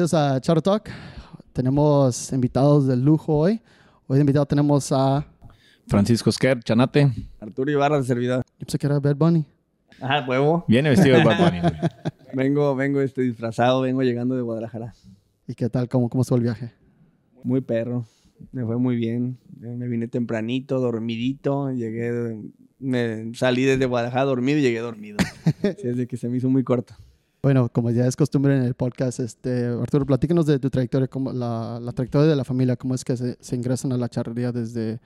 Bienvenidos a Charro Talk. Tenemos invitados de lujo hoy. Hoy de invitado tenemos a... Francisco Esquer, Chanate. Arturo Ibarra, de servidor. Yo pensé que era Bad Bunny. Ajá, huevo. Viene vestido de Bad Bunny. Vengo, vengo este, disfrazado, vengo llegando de Guadalajara. ¿Y qué tal? ¿Cómo, cómo estuvo el viaje? Muy perro. Me fue muy bien. Me vine tempranito, dormidito. Llegué, me salí desde Guadalajara dormido y llegué dormido. Así es de que se me hizo muy corto. Bueno, como ya es costumbre en el podcast, este, Arturo, platícanos de tu trayectoria, cómo, la, la trayectoria de la familia, cómo es que se, se ingresan a la charrería desde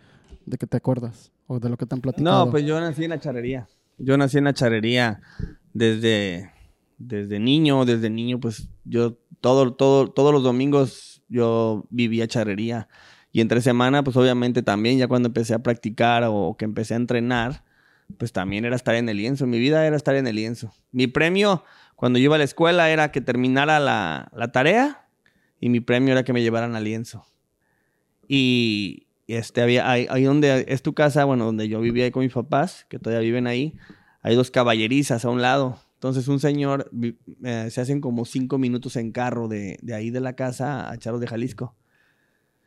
de que te acuerdas o de lo que te han platicado. No, pues yo nací en la charrería. Yo nací en la charrería desde, desde niño. Desde niño, pues yo todo, todo, todos los domingos yo vivía charrería. Y entre semana, pues obviamente también, ya cuando empecé a practicar o que empecé a entrenar, pues también era estar en el lienzo. Mi vida era estar en el lienzo. Mi premio cuando yo iba a la escuela era que terminara la, la tarea y mi premio era que me llevaran al lienzo. Y este, había, ahí, ahí donde es tu casa, bueno, donde yo vivía con mis papás, que todavía viven ahí, hay dos caballerizas a un lado. Entonces un señor, eh, se hacen como cinco minutos en carro de, de ahí de la casa a Charos de Jalisco.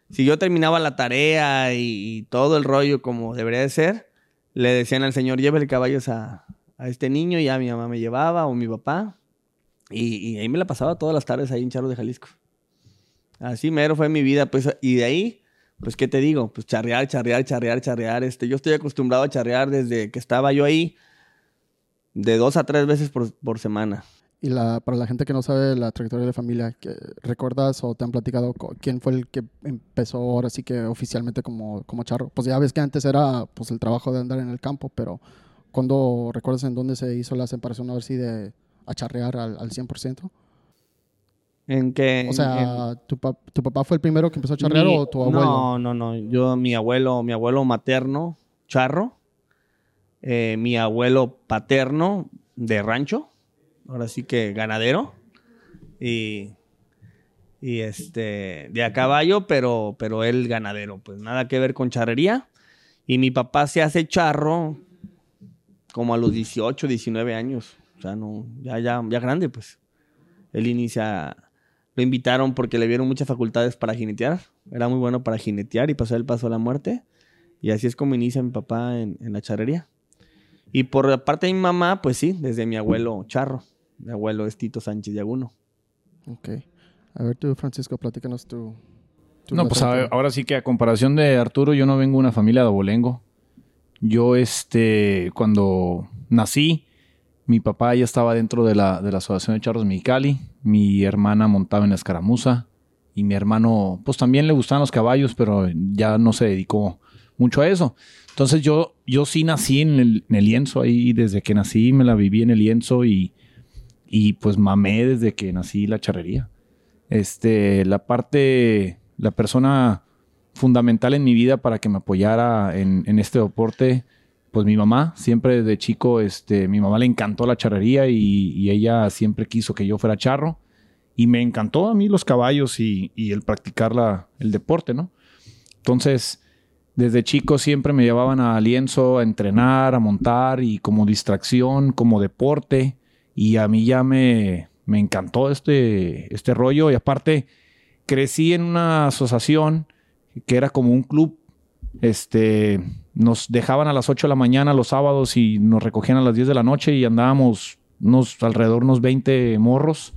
Si yo terminaba la tarea y, todo el rollo como debería de ser, le decían al señor, llévele caballos a, a este niño, ya mi mamá me llevaba o mi papá. Y, y ahí me la pasaba todas las tardes ahí en Charos de Jalisco. Así mero fue mi vida, pues, y de ahí, pues, ¿qué te digo? Pues charrear, charrear, charrear, charrear. Este, yo estoy acostumbrado a charrear desde que estaba yo ahí, de dos a tres veces por, semana. Y la, para la gente que no sabe la trayectoria de familia, ¿qué- ¿recuerdas o te han platicado quién fue el que empezó ahora sí que oficialmente como, como charro? Pues ya ves que antes era pues el trabajo de andar en el campo, pero ¿cuándo recuerdas en dónde se hizo la separación a ver si de a charrear al, al 100%? En que, O sea, ¿tu, pap- ¿tu papá fue el primero que empezó a charrear Mi- o tu abuelo? No, no, no. Yo, mi abuelo, mi abuelo materno, charro. Eh, mi abuelo paterno, de rancho. Ahora sí que ganadero. Y, y este, de a caballo, pero, pero él ganadero. Pues nada que ver con charrería. Y mi papá se hace charro como a los 18, 19 años. O sea, no, ya, ya, ya grande, pues. Él inicia lo invitaron porque le vieron muchas facultades para jinetear. Era muy bueno para jinetear y pasar el paso a la muerte. Y así es como inicia mi papá en, en la charrería. Y por la parte de mi mamá, pues sí, desde mi abuelo Charro. Mi abuelo es Tito Sánchez de Aguno. Ok. A ver tú, Francisco, platícanos tu... tu No, pues a- ahora sí que a comparación de Arturo, yo no vengo de una familia de abolengo. Yo, este, cuando nací, mi papá ya estaba dentro de la, de la Asociación de Charros Mexicali. Mi hermana montaba en la escaramuza. Y mi hermano, pues también le gustaban los caballos, pero ya no se dedicó mucho a eso. Entonces yo, yo sí nací en el, en el lienzo ahí. Desde que nací me la viví en el lienzo y, y pues mamé desde que nací la charrería. Este, la parte, la persona fundamental en mi vida para que me apoyara en, este deporte, pues mi mamá, siempre desde chico, este, mi mamá le encantó la charrería y, ella siempre quiso que yo fuera charro. Y me encantó a mí los caballos y, y el practicar la, el deporte, ¿no? Entonces, desde chico siempre me llevaban a lienzo a entrenar, a montar y como distracción, como deporte. Y a mí ya me, me encantó este, este rollo. Y aparte, crecí en una asociación que era como un club. Este, nos dejaban a las 8 de la mañana los sábados y nos recogían a las 10 de la noche y andábamos unos, alrededor unos 20 morros.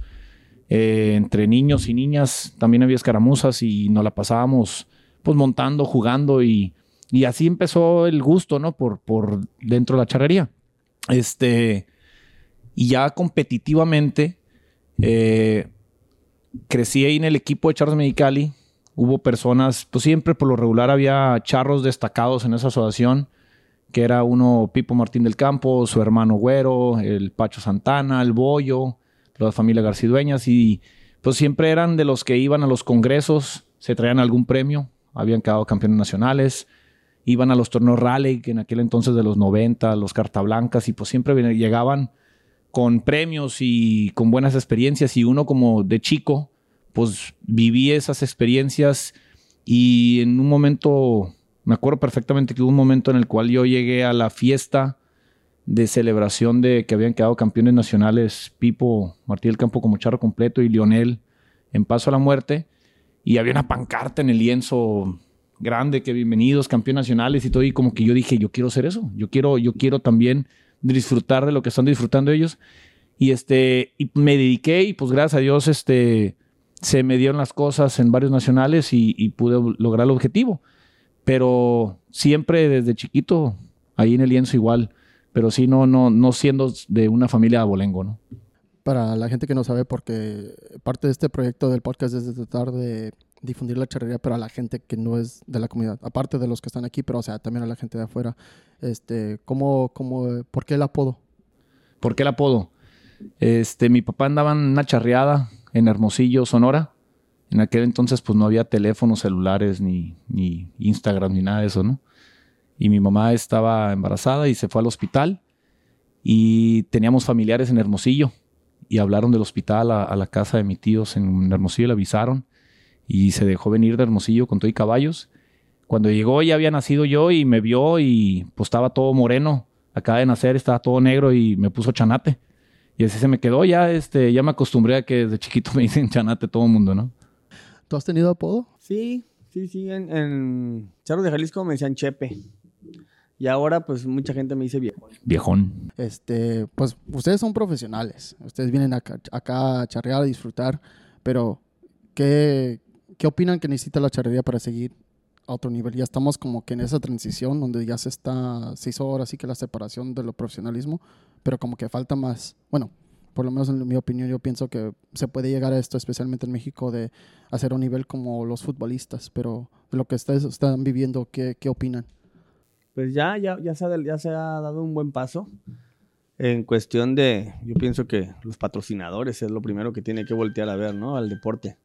eh, entre niños y niñas también había escaramuzas y nos la pasábamos pues montando, jugando y, y así empezó el gusto, ¿no? Por, por dentro de la charrería. Este, y ya competitivamente, eh, crecí ahí en el equipo de Charros Medicali. Hubo personas, pues siempre por lo regular había charros destacados en esa asociación, que era uno Pipo Martín del Campo, su hermano Güero, el Pacho Santana, el Bollo, la familia Garcidueñas, y pues siempre eran de los que iban a los congresos, se traían algún premio, habían quedado campeones nacionales, iban a los torneos rally, que en aquel entonces de los 90, los cartablancas, y pues siempre llegaban con premios y con buenas experiencias, y uno como de chico, pues viví esas experiencias y en un momento, me acuerdo perfectamente que hubo un momento en el cual yo llegué a la fiesta de celebración de que habían quedado campeones nacionales Pipo Martí del Campo como charro completo y Lionel en Paso a la Muerte, y había una pancarta en el lienzo grande que bienvenidos, campeones nacionales y todo, y como que yo dije, yo quiero hacer eso, yo quiero, yo quiero también disfrutar de lo que están disfrutando ellos. Y este, y me dediqué y pues gracias a Dios, este, se me dieron las cosas en varios nacionales y, y pude lograr el objetivo. Pero siempre desde chiquito, ahí en el lienzo igual, pero sí no, no, no siendo de una familia abolengo, ¿no? Para la gente que no sabe, porque parte de este proyecto del podcast es de tratar de difundir la charrería, pero a la gente que no es de la comunidad, aparte de los que están aquí, pero o sea, también a la gente de afuera. Este, ¿cómo, cómo, ¿Por qué el apodo? ¿Por qué el apodo? Este, mi papá andaba en una charreada en Hermosillo, Sonora. En aquel entonces, pues no había teléfonos celulares, ni, ni Instagram, ni nada de eso, ¿no? Y mi mamá estaba embarazada y se fue al hospital. Y teníamos familiares en Hermosillo. Y hablaron del hospital a, a la casa de mis tíos en Hermosillo, le avisaron. Y se dejó venir de Hermosillo con todo y caballos. Cuando llegó ya había nacido yo y me vio y pues estaba todo moreno. Acaba de nacer, estaba todo negro y me puso chanate. Y así se me quedó. Ya, este, ya me acostumbré a que desde chiquito me dicen chanate todo el mundo, ¿no? ¿Tú has tenido apodo? Sí, sí, sí. En, en Charros de Jalisco me decían Chepe. Y ahora, pues, mucha gente me dice viejón. Viejón. Este, pues, ustedes son profesionales. Ustedes vienen acá, acá a charrear, a disfrutar. Pero, ¿qué, ¿qué opinan que necesita la charrería para seguir a otro nivel? Ya estamos como que en esa transición donde ya se está, se hizo ahora sí que la separación de lo profesionalismo, pero como que falta más. Bueno, por lo menos en mi opinión, yo pienso que se puede llegar a esto, especialmente en México, de hacer un nivel como los futbolistas, pero de lo que ustedes están viviendo, ¿qué, qué opinan? Pues ya, ya, ya, se ha, ya se ha dado un buen paso. En cuestión de, yo pienso que los patrocinadores es lo primero que tiene que voltear a ver, ¿no? Al deporte,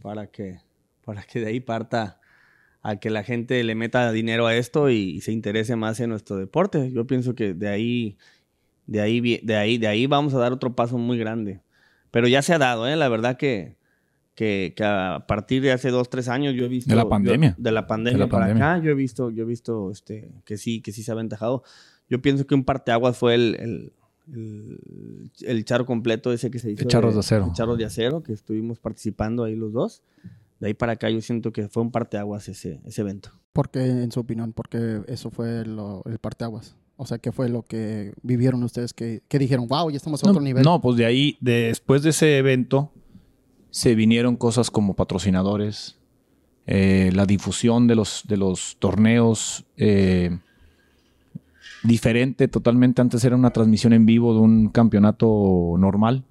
para que, para que de ahí parta a que la gente le meta dinero a esto y, y se interese más en nuestro deporte. Yo pienso que de ahí de ahí, de ahí, de ahí vamos a dar otro paso muy grande. Pero ya se ha dado, ¿eh? La verdad que, que, que a partir de hace dos, tres años yo he visto... De la pandemia. Yo, de la pandemia De la para pandemia. acá, yo he visto, yo he visto este, que sí, que sí se ha aventajado. Yo pienso que un parteaguas fue el, el, el, el charro completo ese que se hizo. De charros de acero. de charros de acero, que estuvimos participando ahí los dos. De ahí para acá yo siento que fue un parteaguas ese, ese evento. ¿Por qué, en su opinión? Porque eso fue lo- el parteaguas. O sea, ¿qué fue lo que vivieron ustedes que, que dijeron, wow, ya estamos a No, otro nivel? no, pues de ahí, después de ese evento, se vinieron cosas como patrocinadores, eh, la difusión de los, de los torneos, eh, diferente totalmente. Antes era una transmisión en vivo de un campeonato normal.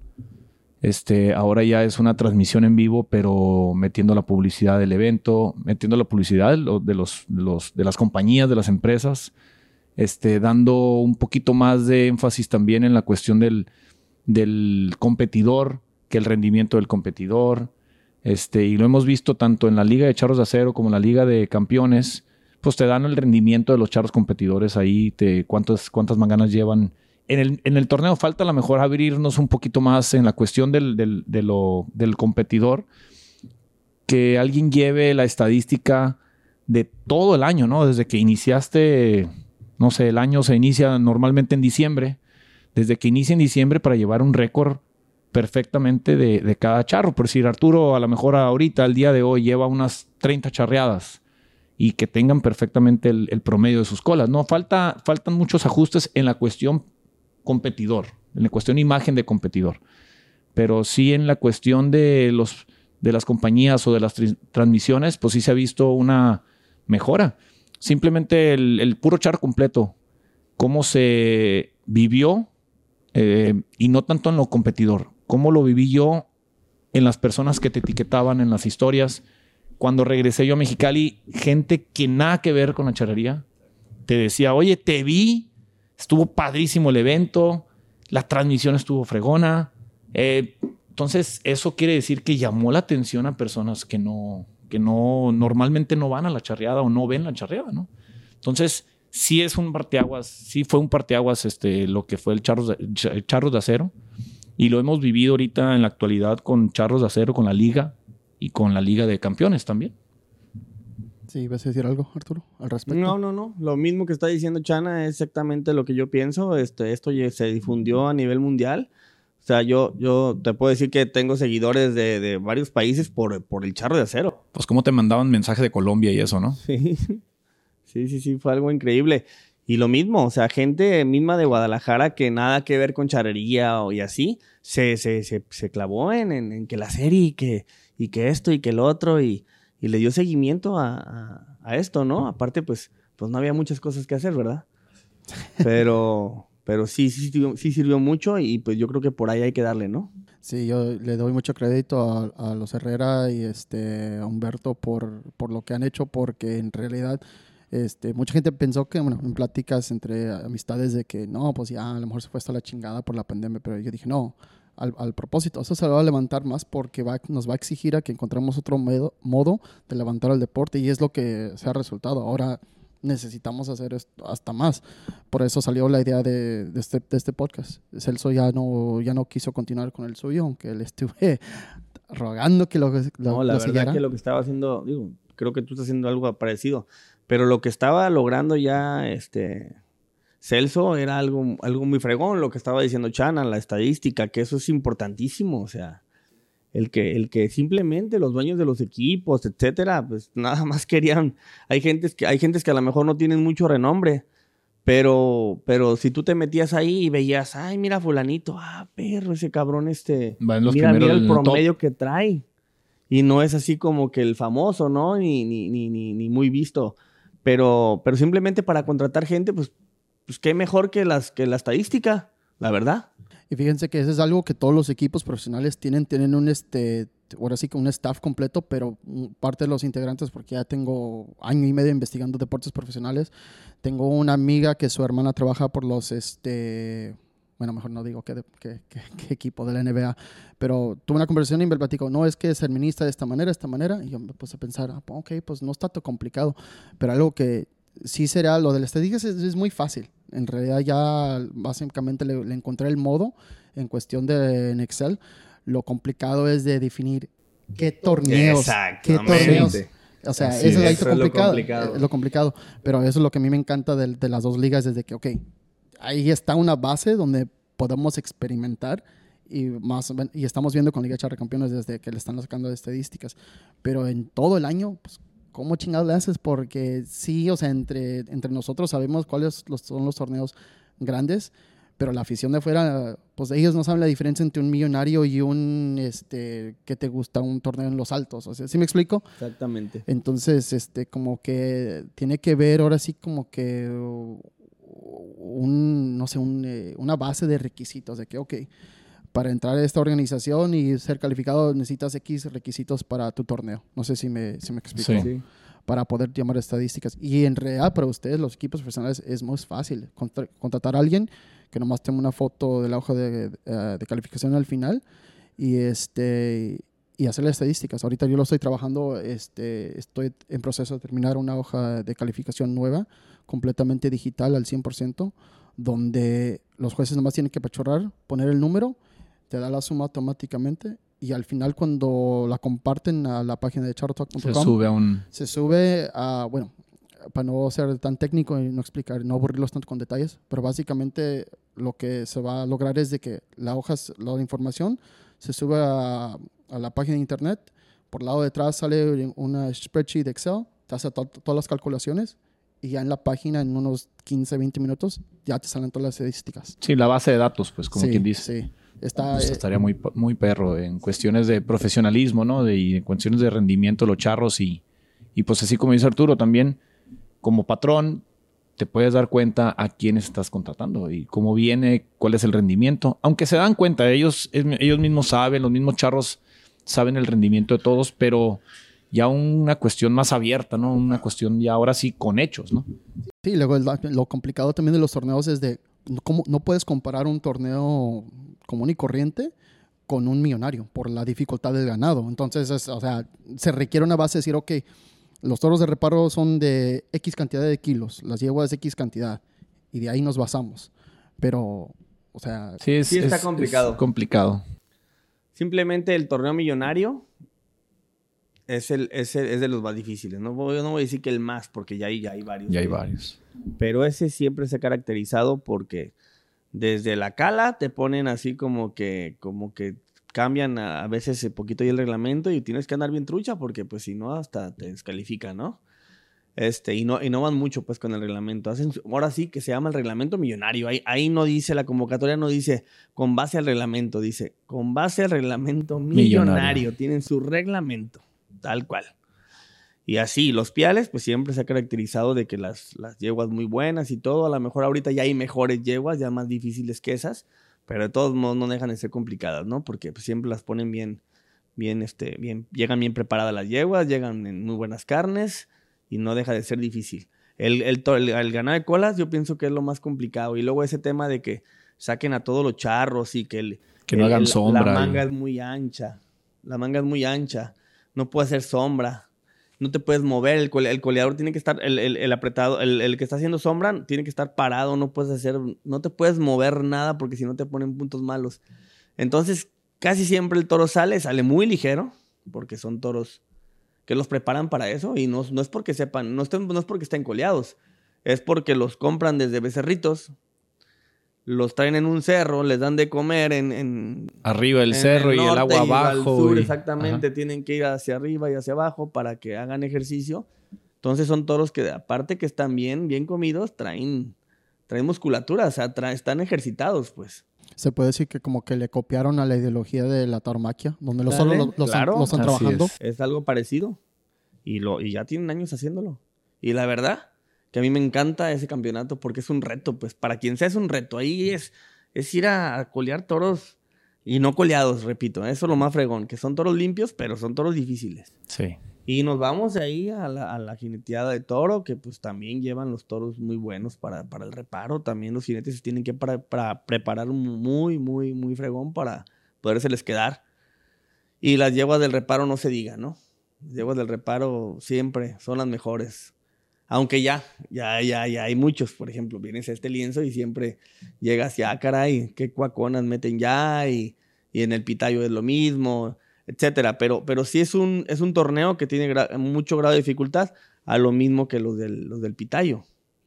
Este, ahora ya es una transmisión en vivo, pero metiendo la publicidad del evento, metiendo la publicidad los, de, los, de las compañías, de las empresas, este, dando un poquito más de énfasis también en la cuestión del, del competidor, que el rendimiento del competidor. Este, y lo hemos visto tanto en la Liga de Charros de Acero como en la Liga de Campeones. Pues te dan el rendimiento de los charros competidores ahí, te, cuántas, cuántas manganas llevan. En el, en el torneo falta a lo mejor abrirnos un poquito más en la cuestión del, del, del competidor. Que alguien lleve la estadística de todo el año, ¿no? Desde que iniciaste, no sé, el año se inicia normalmente en diciembre. Desde que inicia en diciembre para llevar un récord perfectamente de, cada charro. Por decir, Arturo, a lo mejor ahorita, al día de hoy, lleva unas 30 charreadas y que tengan perfectamente el, el promedio de sus colas. No, falta, faltan muchos ajustes en la cuestión competidor, en la cuestión imagen de competidor. Pero sí en la cuestión de, los, de las compañías o de las transmisiones, pues sí se ha visto una mejora. Simplemente el, puro char completo, cómo se vivió eh, y no tanto en lo competidor, cómo lo viví yo en las personas que te etiquetaban en las historias. Cuando regresé yo a Mexicali, gente que nada que ver con la charrería, te decía, oye, te vi, estuvo padrísimo el evento, la transmisión estuvo fregona. Eh, entonces, eso quiere decir que llamó la atención a personas que no, que no, normalmente no van a la charreada o no ven la charreada, ¿no? Entonces, sí es un parteaguas, sí fue un parteaguas este, lo que fue el Charros de, Ch- Charros de Acero. Y lo hemos vivido ahorita en la actualidad con Charros de Acero, con la Liga y con la Liga de Campeones también. Sí, ¿vas a decir algo, Arturo, al respecto? No, no, no. Lo mismo que está diciendo Chana es exactamente lo que yo pienso. Este, esto se difundió a nivel mundial. O sea, yo, yo te puedo decir que tengo seguidores de, de varios países por, por el charro de acero. Pues cómo te mandaban mensaje de Colombia y eso, ¿no? Sí, sí, sí, sí, fue algo increíble. Y lo mismo, o sea, gente misma de Guadalajara que nada que ver con charrería o y así, se, se, se, se clavó en, en, en, que la serie y que, y que esto y que el otro y, y le dio seguimiento a, a, a, esto, ¿no? Aparte, pues, pues no había muchas cosas que hacer, ¿verdad? Pero, pero sí, sí, sí sirvió mucho y pues yo creo que por ahí hay que darle, ¿no? Sí, yo le doy mucho crédito a, los Herrera y este, a Humberto por, por lo que han hecho, porque en realidad este, mucha gente pensó que, bueno, en pláticas entre amistades de que no, pues ya a lo mejor se fue hasta la chingada por la pandemia, pero yo dije, no, al, al propósito, eso se va a levantar más porque va, nos va a exigir a que encontremos otro modo, modo de levantar el deporte y es lo que se ha resultado. Ahora necesitamos hacer esto hasta más. Por eso salió la idea de, de, este, de este podcast. Celso ya no, ya no quiso continuar con el suyo, aunque le estuve rogando que lo, lo No, la lo verdad siguiera. que lo que estaba haciendo, digo, creo que tú estás haciendo algo parecido, pero lo que estaba logrando ya este Celso era algo, algo muy fregón, lo que estaba diciendo Chana, la estadística, que eso es importantísimo, o sea, el que, el que simplemente los dueños de los equipos, etcétera, pues nada más querían, hay gentes que, hay gentes que a lo mejor no tienen mucho renombre, pero, pero si tú te metías ahí y veías, ay, mira fulanito, ah, perro, ese cabrón este, mira, mira el top. promedio que trae. Y no es así como que el famoso, ¿no? Ni, ni, ni, ni, ni muy visto. Pero, pero simplemente para contratar gente, pues, pues qué mejor que, las, que la estadística, la verdad. Y fíjense que eso es algo que todos los equipos profesionales tienen, tienen un este, ahora sí que un staff completo, pero parte de los integrantes, porque ya tengo año y medio investigando deportes profesionales, tengo una amiga que su hermana trabaja por los, este, bueno, mejor no digo qué, qué- qué- qué equipo de la NBA, pero tuve una conversación y me platicó, no, es que es administra de esta manera, de esta manera, y yo me puse a pensar, ah, ok, pues no está tan complicado, pero algo que sí será, lo de las estadísticas es, es muy fácil, en realidad ya básicamente le, le encontré el modo en cuestión de en Excel, lo complicado es de definir qué torneos, qué torneos, o sea, Así eso es, es. Eso lo es lo complicado, complicado. eh, lo complicado. Pero eso es lo que a mí me encanta de, de las dos ligas, desde que, ok, ahí está una base donde podemos experimentar y, más, y estamos viendo con Liga Charra Campeones desde que le están sacando de estadísticas. Pero en todo el año, pues, ¿cómo chingado le haces? Porque sí, o sea, entre, entre nosotros sabemos cuáles los- son los torneos grandes, pero la afición de afuera, pues ellos no saben la diferencia entre un millonario y un, este, que te gusta, un torneo en los altos. O sea, ¿sí me explico? Exactamente. Entonces, este, como que tiene que ver ahora sí como que un, no sé, un, eh, una base de requisitos de que, ok, para entrar a esta organización y ser calificado necesitas X requisitos para tu torneo. No sé si me, si me explico. Sí. Sí. Para poder llamar estadísticas. Y en realidad para ustedes, los equipos profesionales, es muy fácil. Contra- contratar a alguien que nomás tenga una foto de la hoja de, eh, de calificación al final y este y hacer las estadísticas. Ahorita yo lo estoy trabajando, este, estoy en proceso de terminar una hoja de calificación nueva, completamente digital al 100%, donde los jueces nomás tienen que pachorrar, poner el número, te da la suma automáticamente y al final cuando la comparten a la página de Se chartalk.com sube a un... se sube a, bueno, para no ser tan técnico y no explicar, no aburrirlos tanto con detalles, pero básicamente lo que se va a lograr es de que la hoja, la información se sube a, a la página de internet, por el lado de atrás sale una spreadsheet de Excel, te hace to- todas las calculaciones y ya en la página en unos 15, 20 minutos ya te salen todas las estadísticas. Sí, la base de datos, pues, como Sí, quien dice. Sí, está... Pues eh, estaría muy, muy perro en cuestiones de profesionalismo, ¿no? De, y en cuestiones de rendimiento, los charros y, y pues así como dice Arturo, también como patrón te puedes dar cuenta a quiénes estás contratando y cómo viene, cuál es el rendimiento. Aunque se dan cuenta, ellos, ellos mismos saben, los mismos charros saben el rendimiento de todos, pero ya una cuestión más abierta, ¿no? Una cuestión ya ahora sí con hechos, ¿no? Sí, luego lo complicado también de los torneos es de cómo no puedes comparar un torneo común y corriente con un millonario por la dificultad del ganado. Entonces, es- o sea, se requiere una base de decir, ok, los toros de reparo son de X cantidad de kilos, las yeguas de X cantidad, y de ahí nos basamos. Pero, o sea, Sí, es, Sí está es- complicado. es complicado. Simplemente el torneo millonario es, el, es, el- es de los más difíciles. No voy, no voy a decir que el más, porque ya hay, ya hay varios. Ya hay que- varios. Pero ese siempre se ha caracterizado porque Desde la cala te ponen así como que, como que cambian a, a veces un poquito el reglamento y tienes que andar bien trucha porque pues si no hasta te descalifican, ¿no? Este, y no, y no van mucho pues con el reglamento. Hacen, ahora sí que se llama el reglamento millonario. Ahí, ahí no dice, la convocatoria no dice con base al reglamento, dice con base al reglamento millonario. Millonario. Tienen su reglamento, tal cual. Y así, los piales, pues siempre se ha caracterizado de que las, las yeguas muy buenas y todo. A lo mejor ahorita ya hay mejores yeguas, ya más difíciles que esas, pero de todos modos no dejan de ser complicadas, ¿no? Porque pues, siempre las ponen bien, bien, este, bien, llegan bien preparadas las yeguas, llegan en muy buenas carnes y no deja de ser difícil. El, el, el- el ganado de colas yo pienso que es lo más complicado. Y luego ese tema de que saquen a todos los charros y que, el, Que no hagan sombra La manga es muy ancha. La manga es muy ancha. No puede hacer sombra. No te puedes mover. El, el coleador tiene que estar, el, el- apretado, el, el que está haciendo sombra tiene que estar parado. No puedes hacer, no te puedes mover nada porque si no te ponen puntos malos. Entonces, casi siempre el toro sale, sale muy ligero, porque son toros que los preparan para eso y no, no es porque sepan, no, estén- no es porque estén coleados, es porque los compran desde becerritos, los traen en un cerro, les dan de comer en, en, Arriba el en cerro y el agua y al abajo. sur, y- exactamente, tienen que ir hacia arriba y hacia abajo para que hagan ejercicio. Entonces son toros que aparte que están bien, bien comidos, traen, traen musculatura, o sea, tra- están ejercitados, pues. Se puede decir que como que le copiaron a la ideología de la tauromaquia, donde los solo Dale, los, los claro. están, los están Así trabajando. es. Es algo parecido. Y, lo, y ya tienen años haciéndolo. Y la verdad, que a mí me encanta ese campeonato porque es un reto, pues para quien sea es un reto. Ahí es, es ir a, colear toros y no coleados, repito. Eso es lo más fregón, que son toros limpios, pero son toros difíciles. Sí. Y nos vamos de ahí a la, a la jineteada de toro, que pues también llevan los toros muy buenos para, para el reparo. También los jinetes se tienen que para, para preparar muy, muy, muy fregón para podérseles quedar. Y las yeguas del reparo no se diga, ¿no? Las yeguas del reparo siempre son las mejores. Aunque ya, ya, ya, ya hay muchos. Por ejemplo, vienes a este lienzo y siempre llegas ya, ah, caray, qué cuaconas meten ya y, y en el pitayo es lo mismo, etcétera. Pero, pero sí es un, es un torneo que tiene gra- mucho grado de dificultad a lo mismo que los del, los del pitayo.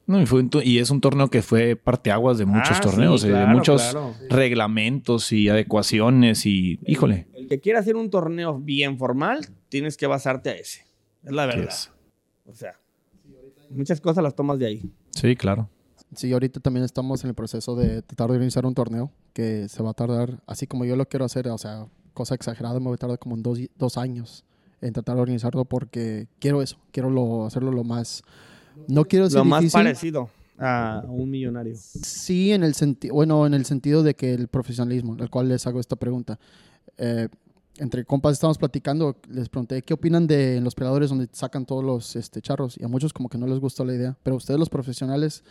No, y, fue y es un torneo que fue parteaguas de muchos Ah, torneos, sí, eh, de muchos claro. reglamentos y adecuaciones y, híjole, El que quiera hacer un torneo bien formal, tienes que basarte a ese. Es la ¿qué verdad. es? O sea, muchas cosas las tomas de ahí. Sí, claro. Sí, ahorita también estamos en el proceso de tratar de organizar un torneo que se va a tardar, así como yo lo quiero hacer, o sea, cosa exagerada, me va a tardar como en dos, dos años en tratar de organizarlo porque quiero eso, quiero lo, hacerlo lo más... No quiero decir Lo más difícil, parecido a un millonario. Sí, en el sentido, bueno, en el sentido de que el profesionalismo, al cual les hago esta pregunta. Eh, entre compas estábamos platicando, les pregunté qué opinan de los peleadores donde sacan todos los este, charros y a muchos como que no les gustó la idea, pero ustedes los profesionales,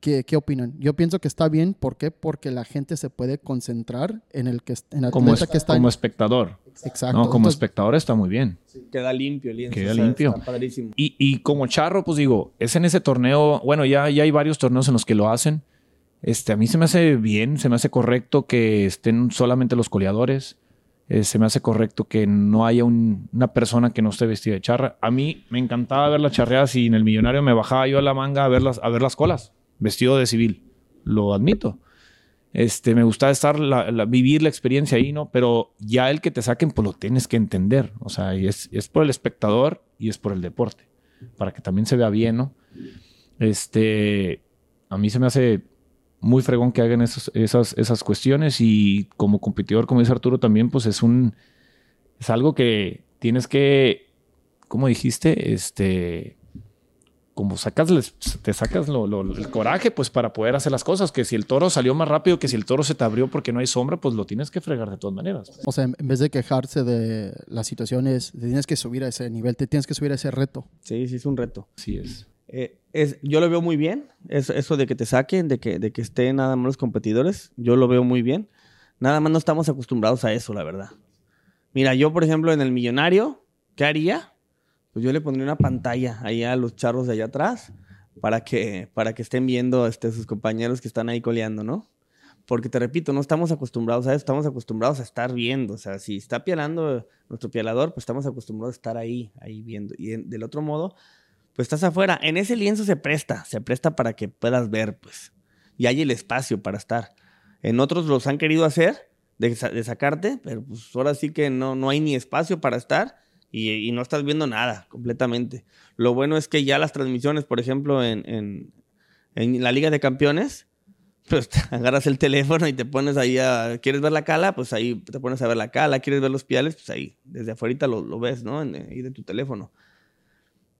¿qué, qué opinan? Yo pienso que está bien, ¿por qué? Porque la gente se puede concentrar en el que en el Como, es- que está como en- espectador. exacto. No, como Entonces, espectador está muy bien. Queda limpio el lienzo. Queda o sea, limpio. Está padrísimo. Y, y como charro, pues digo, es en ese torneo, bueno, ya, ya hay varios torneos en los que lo hacen. Este, a mí se me hace bien, se me hace correcto que estén solamente los coleadores. Eh, se me hace correcto que no haya un- una persona que no esté vestida de charra. A mí me encantaba ver las charreadas y en el millonario me bajaba yo a la manga a ver las, a ver las colas, vestido de civil. Lo admito. Este, me gustaba estar, la- vivir la experiencia ahí, ¿no? Pero ya el que te saquen, pues lo tienes que entender. O sea, es, es por el espectador y es por el deporte. Para que también se vea bien, ¿no? Este, a mí se me hace muy fregón que hagan esos- esas, esas cuestiones y como competidor, como dice Arturo, también, pues es un, es algo que tienes que, ¿cómo dijiste? Este, como sacas, te sacas lo- lo- el coraje, pues para poder hacer las cosas, que si el toro salió más rápido, que si el toro se te abrió porque no hay sombra, pues lo tienes que fregar de todas maneras. O sea, en vez de quejarse de las situaciones, te tienes que subir a ese nivel, te tienes que subir a ese reto. Sí, sí, es un reto. Así es. Eh, es, yo lo veo muy bien, eso, eso de que te saquen, de que, de que estén nada más los competidores, yo lo veo muy bien. Nada más no estamos acostumbrados a eso, la verdad. Mira, yo, por ejemplo, en el millonario, ¿qué haría? Pues yo le pondría una pantalla ahí a los charros de allá atrás para que, para que estén viendo este, sus compañeros que están ahí coleando, ¿no? Porque te repito, no estamos acostumbrados a eso, estamos acostumbrados a estar viendo. O sea, si está pialando nuestro pialador, pues estamos acostumbrados a estar ahí, ahí viendo. Y del otro modo, pues estás afuera. En ese lienzo se presta, se presta para que puedas ver, pues. Y hay el espacio para estar. En otros los han querido hacer de, sacarte, pero pues ahora sí que no, no hay ni espacio para estar y, no estás viendo nada completamente. Lo bueno es que ya las transmisiones, por ejemplo, en, en la Liga de Campeones, pues agarras el teléfono y te pones ahí a... ¿Quieres ver la cala? Pues ahí te pones a ver la cala. ¿Quieres ver los piales? Pues ahí, desde afuera lo, lo ves, ¿no? ahí de tu teléfono.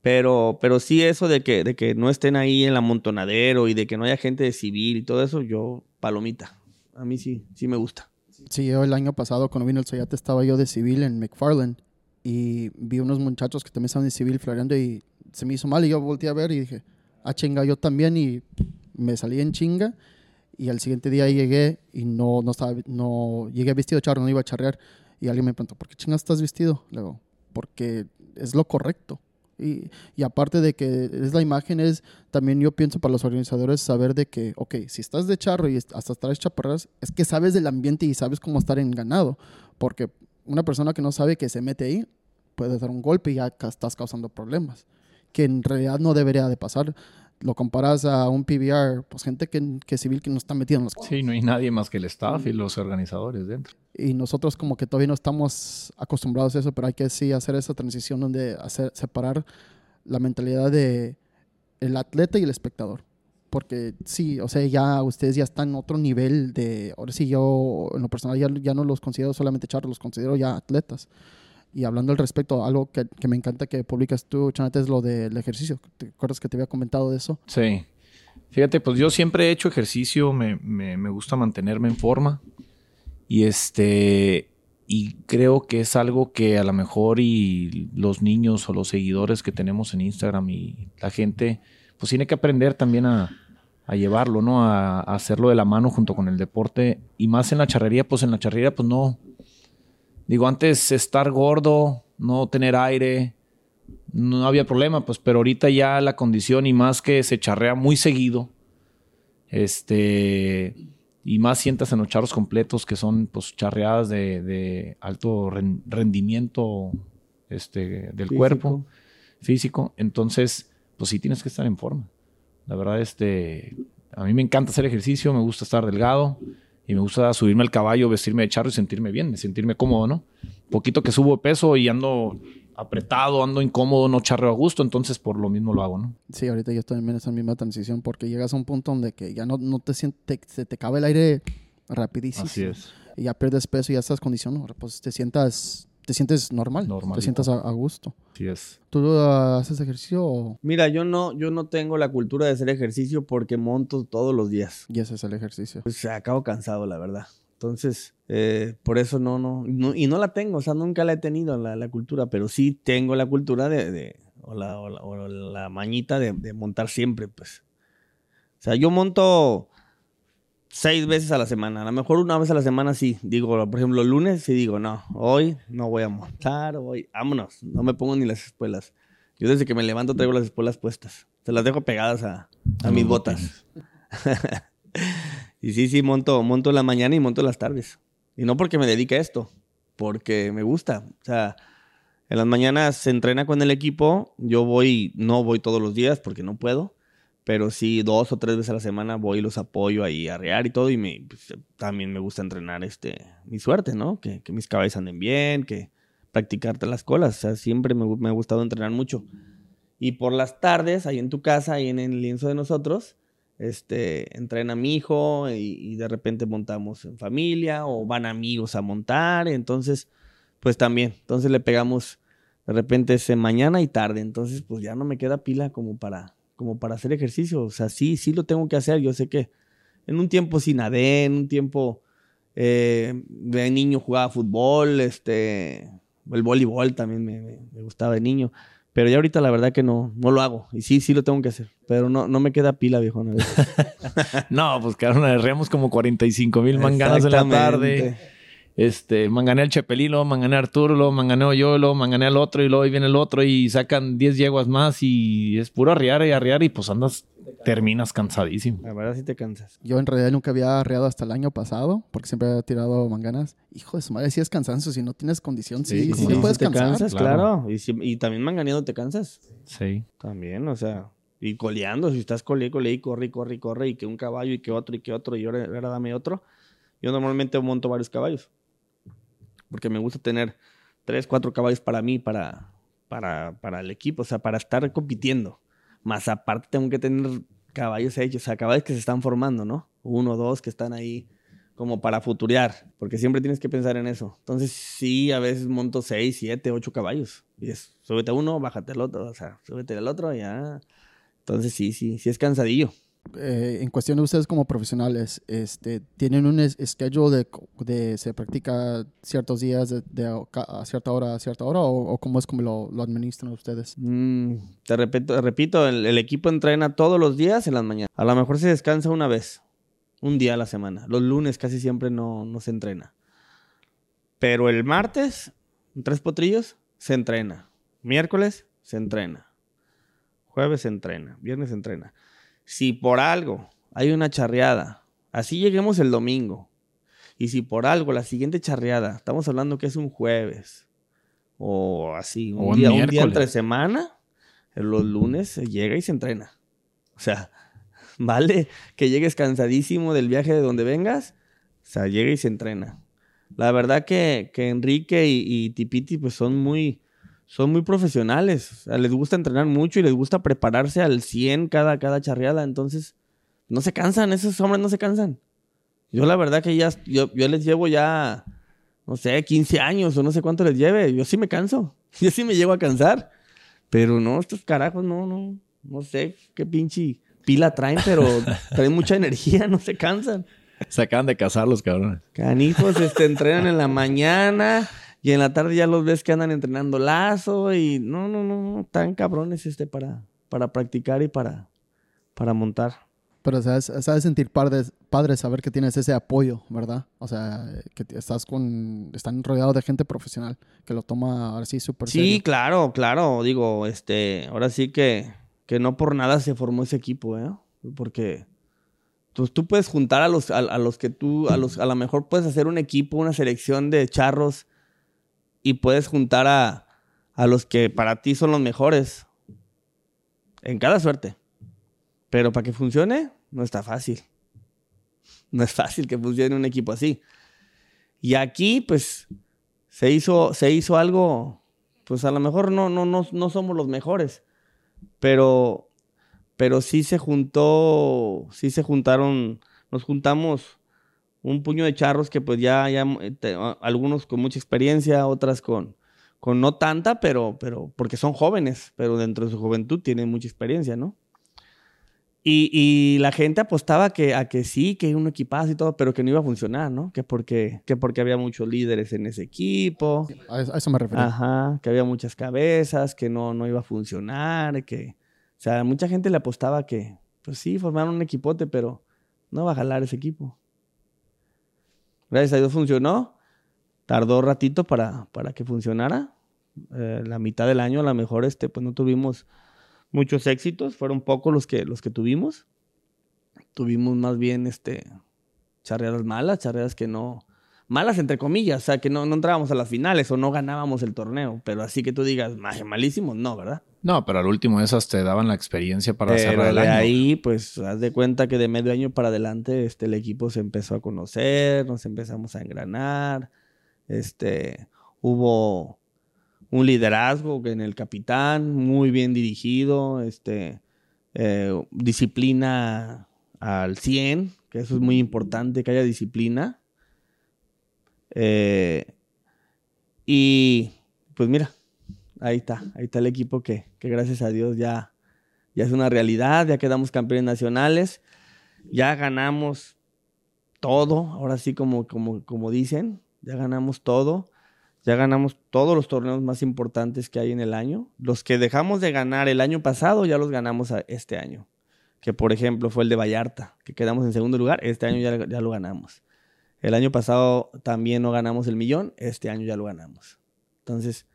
Pero, pero sí eso de que, de que no estén ahí en el amontonadero y de que no haya gente de civil y todo eso, yo, palomita. A mí sí, sí me gusta. Sí, yo el año pasado cuando vino el Soyate estaba yo de civil en McFarland y vi unos muchachos que también estaban de civil floreando y se me hizo mal y yo volteé a ver y dije, ah, chinga, yo también y me salí en chinga y al siguiente día llegué y no, no estaba, no, llegué vestido charro, no iba a charrear. Y alguien me preguntó, ¿por qué chingas estás vestido? Luego, porque es lo correcto. Y, aparte de que es la imagen, es también yo pienso para los organizadores saber de que, ok, si estás de charro y hasta traes chaparras, es que sabes del ambiente y sabes cómo estar en ganado. Porque una persona que no sabe que se mete ahí puede dar un golpe y ya estás causando problemas. Que en realidad no debería de pasar lo comparas a un PBR, pues gente que, que civil que no está metida en los... Sí, no hay nadie más que el staff y los organizadores dentro. Y nosotros como que todavía no estamos acostumbrados a eso, pero hay que sí hacer esa transición donde hacer, separar la mentalidad de el atleta y el espectador. Porque sí, o sea, ya ustedes ya están en otro nivel de... Ahora sí, yo en lo personal ya, ya no los considero solamente charros, los considero ya atletas. Y hablando al respecto, algo que, me encanta que publicas tú, Chanete, es lo del ejercicio. ¿Te acuerdas que te había comentado de eso? Sí. Fíjate, pues yo siempre he hecho ejercicio, me, me, me, gusta mantenerme en forma. Y este. Y creo que es algo que a lo mejor y los niños o los seguidores que tenemos en Instagram y la gente, pues tiene que aprender también a, a llevarlo, ¿no? A, hacerlo de la mano junto con el deporte. Y más en la charrería, pues en la charrería, pues no, Digo, antes estar gordo, no tener aire, no había problema, pues, pero ahorita ya la condición y más que se charrea muy seguido, este, y más sientas en los charros completos que son, pues, charreadas de, alto rendimiento, este, del cuerpo físico, entonces, pues sí tienes que estar en forma. La verdad, este, a mí me encanta hacer ejercicio, me gusta estar delgado y me gusta subirme al caballo, vestirme de charro y sentirme bien, sentirme cómodo, ¿no? Poquito que subo peso y ando apretado, ando incómodo, no charreo a gusto, entonces por lo mismo lo hago, ¿no? Sí, ahorita yo estoy en esa misma transición porque llegas a un punto donde que ya no, no te sientes, se te cabe el aire rapidísimo. Así es. Y ya pierdes peso y ya estás condicionado, pues te sientas te sientes normal, normal te sientas a, gusto. Sí es. ¿Tú haces ejercicio? Mira, yo no, yo no tengo la cultura de hacer ejercicio porque monto todos los días. Y ese es el ejercicio. Pues acabo cansado, la verdad. Entonces, eh, por eso no, no, y no la tengo, o sea, nunca la he tenido la, la cultura, pero sí tengo la cultura de, de o, la, o, la, o, la, mañita de, de montar siempre, pues. O sea, yo monto seis veces a la semana. A lo mejor una vez a la semana sí. Digo, por ejemplo, lunes sí digo, no, hoy no voy a montar, hoy, vámonos, no me pongo ni las espuelas. Yo desde que me levanto traigo las espuelas puestas. Se las dejo pegadas a, a mis botas. y sí, sí, monto, monto la mañana y monto las tardes. Y no porque me dedique a esto, porque me gusta. O sea, en las mañanas se entrena con el equipo. Yo voy, no voy todos los días porque no puedo pero sí, dos o tres veces a la semana voy y los apoyo ahí a rear y todo. Y me, pues, también me gusta entrenar este, mi suerte, ¿no? Que, que mis cabezas anden bien, que practicarte las colas. O sea, siempre me, me, ha gustado entrenar mucho. Y por las tardes, ahí en tu casa, ahí en el lienzo de nosotros, este, entrena mi hijo y, y de repente montamos en familia o van amigos a montar. Entonces, pues también. Entonces le pegamos de repente ese mañana y tarde. Entonces, pues ya no me queda pila como para como para hacer ejercicio. O sea, sí, sí lo tengo que hacer. Yo sé que en un tiempo sí nadé, en un tiempo eh, de niño jugaba fútbol, este, el voleibol también me, gustaba de niño. Pero ya ahorita la verdad que no, no lo hago. Y sí, sí lo tengo que hacer. Pero no, no me queda pila, viejo. no, pues quedaron, arreamos como 45 mil manganas en la tarde este, mangané al Chepelino, mangané a Arturo, luego mangané yo, luego mangané al otro y luego viene el otro y sacan 10 yeguas más y es puro arriar y arriar y pues andas, terminas cansadísimo. La verdad sí te cansas. Yo en realidad nunca había arriado hasta el año pasado porque siempre había tirado manganas. Hijo de su madre, si es cansancio, si no tienes condición, sí, sí, puedes te cansar. Cansas, claro. Y, y, también manganeando te cansas. Sí. También, o sea, y coleando, si estás cole, cole y corre, corre, corre y que un caballo y que otro y que otro y ahora, ahora dame otro Yo normalmente monto varios caballos. Porque me gusta tener tres, cuatro caballos para mí, para, para, para el equipo, o sea, para estar compitiendo. Más aparte tengo que tener caballos hechos, o sea, caballos que se están formando, ¿no? Uno, dos que están ahí como para futurear, porque siempre tienes que pensar en eso. Entonces, sí, a veces monto seis, siete, ocho caballos. Y es, súbete uno, bájate al otro, o sea, súbete al otro, ya. Entonces, sí, sí, sí es cansadillo. Eh, en cuestión de ustedes como profesionales, este, ¿tienen un schedule de, de se practica ciertos días de, a cierta hora a cierta hora o, cómo es como lo, administran ustedes? Mm, te repito, repito el, el, equipo entrena todos los días en las mañanas. A lo mejor se descansa una vez, un día a la semana. Los lunes casi siempre no, no se entrena. Pero el martes, tres potrillos, se entrena. Miércoles, se entrena. Jueves se entrena. Viernes se entrena. Si por algo hay una charreada, así lleguemos el domingo. Y si por algo la siguiente charreada, estamos hablando que es un jueves o así, un, día, un día entre semana, los lunes se llega y se entrena. O sea, vale que llegues cansadísimo del viaje de donde vengas, o sea, llega y se entrena. La verdad que, que Enrique y, y, Tipiti pues son muy, son muy profesionales. les gusta entrenar mucho y les gusta prepararse al 100 cada, cada charreada. Entonces, no se cansan, esos hombres no se cansan. Yo la verdad que ya, yo, yo les llevo ya, no sé, 15 años o no sé cuánto les lleve. Yo sí me canso. Yo sí me llego a cansar. Pero no, estos carajos no, no, no sé qué pinche pila traen, pero traen mucha energía, no se cansan. Se acaban de casar los cabrones. Canijos, este, entrenan en la mañana, y en la tarde ya los ves que andan entrenando lazo y no, no, no, tan cabrones este para, para practicar y para, para montar. Pero sabes, sabes sentir padre, padre saber que tienes ese apoyo, ¿verdad? O sea, que estás con, están rodeados de gente profesional que lo toma así súper Sí, claro, claro. Digo, este, ahora sí que, que no por nada se formó ese equipo, ¿eh? Porque pues, tú puedes juntar a los, a, a los que tú, a los, a lo mejor puedes hacer un equipo, una selección de charros y puedes juntar a, a los que para ti son los mejores en cada suerte. Pero para que funcione, no está fácil. No es fácil que funcione un equipo así. Y aquí, pues, se hizo, se hizo algo, pues a lo mejor no, no, no, no somos los mejores, pero, pero sí se juntó, sí se juntaron, nos juntamos un puño de charros que pues ya, ya eh, algunos con mucha experiencia, otras con, con no tanta, pero, pero porque son jóvenes, pero dentro de su juventud tienen mucha experiencia, ¿no? Y, y, la gente apostaba que, a que sí, que un equipazo y todo, pero que no iba a funcionar, ¿no? Que porque, que porque había muchos líderes en ese equipo. A eso me refiero. Ajá, que había muchas cabezas, que no, no iba a funcionar, que... O sea, mucha gente le apostaba que, pues sí, formaron un equipote, pero no va a jalar ese equipo. Gracias a Dios funcionó. Tardó ratito para, para que funcionara. Eh, la mitad del año a lo mejor este, pues no tuvimos muchos éxitos. Fueron pocos los que, los que tuvimos. Tuvimos más bien este, charreadas malas, charreadas que no... Malas entre comillas, o sea, que no, no entrábamos a las finales o no ganábamos el torneo. Pero así que tú digas, malísimo, no, ¿verdad? No, pero al último esas te daban la experiencia para pero cerrar el de ahí, pues, haz de cuenta que de medio año para adelante, este, el equipo se empezó a conocer, nos empezamos a engranar, este, hubo un liderazgo en el capitán, muy bien dirigido, este, eh, disciplina al 100, que eso es muy importante, que haya disciplina. Eh, y, pues mira, ahí está, ahí está el equipo que, que gracias a Dios ya, ya es una realidad, ya quedamos campeones nacionales, ya ganamos todo, ahora sí como, como, como dicen, ya ganamos todo, ya ganamos todos los torneos más importantes que hay en el año. Los que dejamos de ganar el año pasado ya los ganamos este año, que por ejemplo fue el de Vallarta, que quedamos en segundo lugar, este año ya, ya lo ganamos. El año pasado también no ganamos el millón, este año ya lo ganamos. Entonces,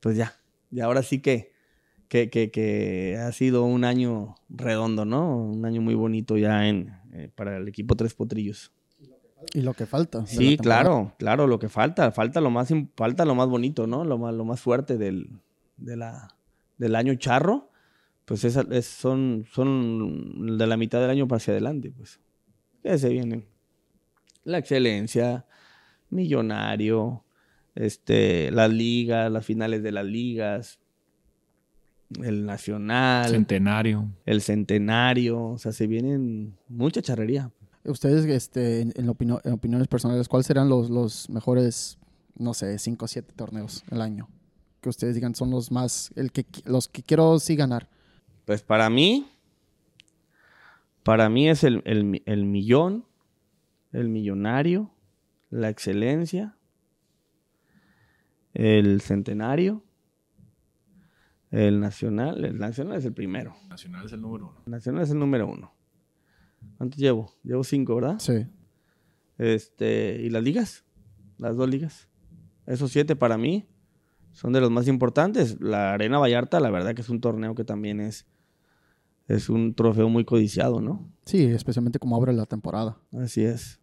pues ya, y ahora sí que, que, que, ha sido un año redondo, ¿no? Un año muy bonito ya en, eh, para el equipo Tres Potrillos. Y lo que falta. Sí, claro, claro, lo que falta. Falta lo más, falta lo más bonito, ¿no? Lo más, lo más fuerte del, de la, del año charro. Pues es, son, son de la mitad del año para hacia adelante, pues. Ya se vienen La excelencia, millonario, este, las ligas, las finales de las ligas, el nacional, Centenario. el centenario, o sea, se vienen mucha charrería. Ustedes, este, en, en en opiniones personales, ¿cuáles serán los, los mejores, no sé, 5 o 7 torneos al año? Que ustedes digan son los más, el que, los que quiero sí ganar. Pues para mí, para mí es el, el el millón, el millonario, la excelencia, el centenario, el nacional. El nacional es el primero. Nacional es el número uno. El nacional es el número uno. ¿Cuántos llevo? Llevo cinco, ¿verdad? Sí. Este, ¿y las ligas? Las dos ligas. Esos siete para mí son de los más importantes. La Arena Vallarta, la verdad que es un torneo que también es, es un trofeo muy codiciado, ¿no? Sí, especialmente como abre la temporada. Así es.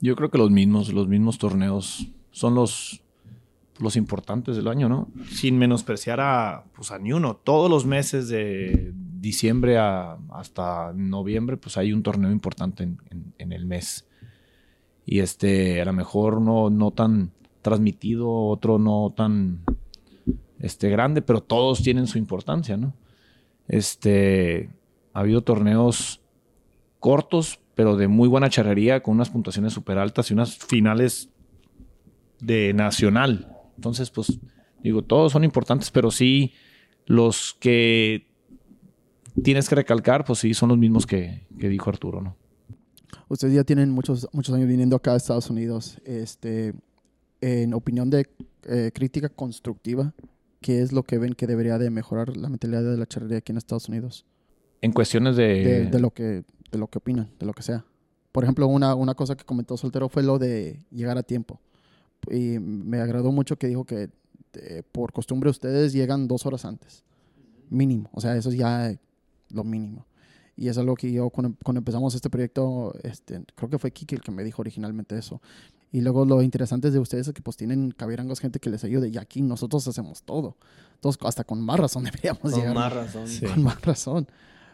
Yo creo que los mismos, los mismos torneos son los, los importantes del año, ¿no? Sin menospreciar a, pues a ni uno. Todos los meses de diciembre a- hasta noviembre, pues hay un torneo importante en, el mes. Y este, a lo mejor no, no tan transmitido, otro no tan este, grande, pero todos tienen su importancia, ¿no? Este, ha habido torneos cortos, pero de muy buena charrería, con unas puntuaciones súper altas y unas finales de nacional. Entonces, pues, digo, todos son importantes, pero sí los que tienes que recalcar, pues sí, son los mismos que, que dijo Arturo, ¿no? Ustedes ya tienen muchos, muchos años viniendo acá a Estados Unidos. Este, en opinión de eh, crítica constructiva, ¿qué es lo que ven que debería de mejorar la mentalidad de la charrería aquí en Estados Unidos? En cuestiones de... de, de lo que de lo que opinan, de lo que sea. Por ejemplo, una, una cosa que comentó Soltero fue lo de llegar a tiempo. Y me agradó mucho que dijo que eh, por costumbre ustedes llegan dos horas antes. Mínimo. O sea, eso es ya lo mínimo. Y es algo que yo cuando, cuando empezamos este proyecto, este, creo que fue Kiki el que me dijo originalmente eso. Y luego lo interesante de ustedes es que pues tienen cabirangos gente que les ayude. Y aquí nosotros hacemos todo. Entonces, hasta con más razón deberíamos Con llegar. más razón. Sí. Con más razón.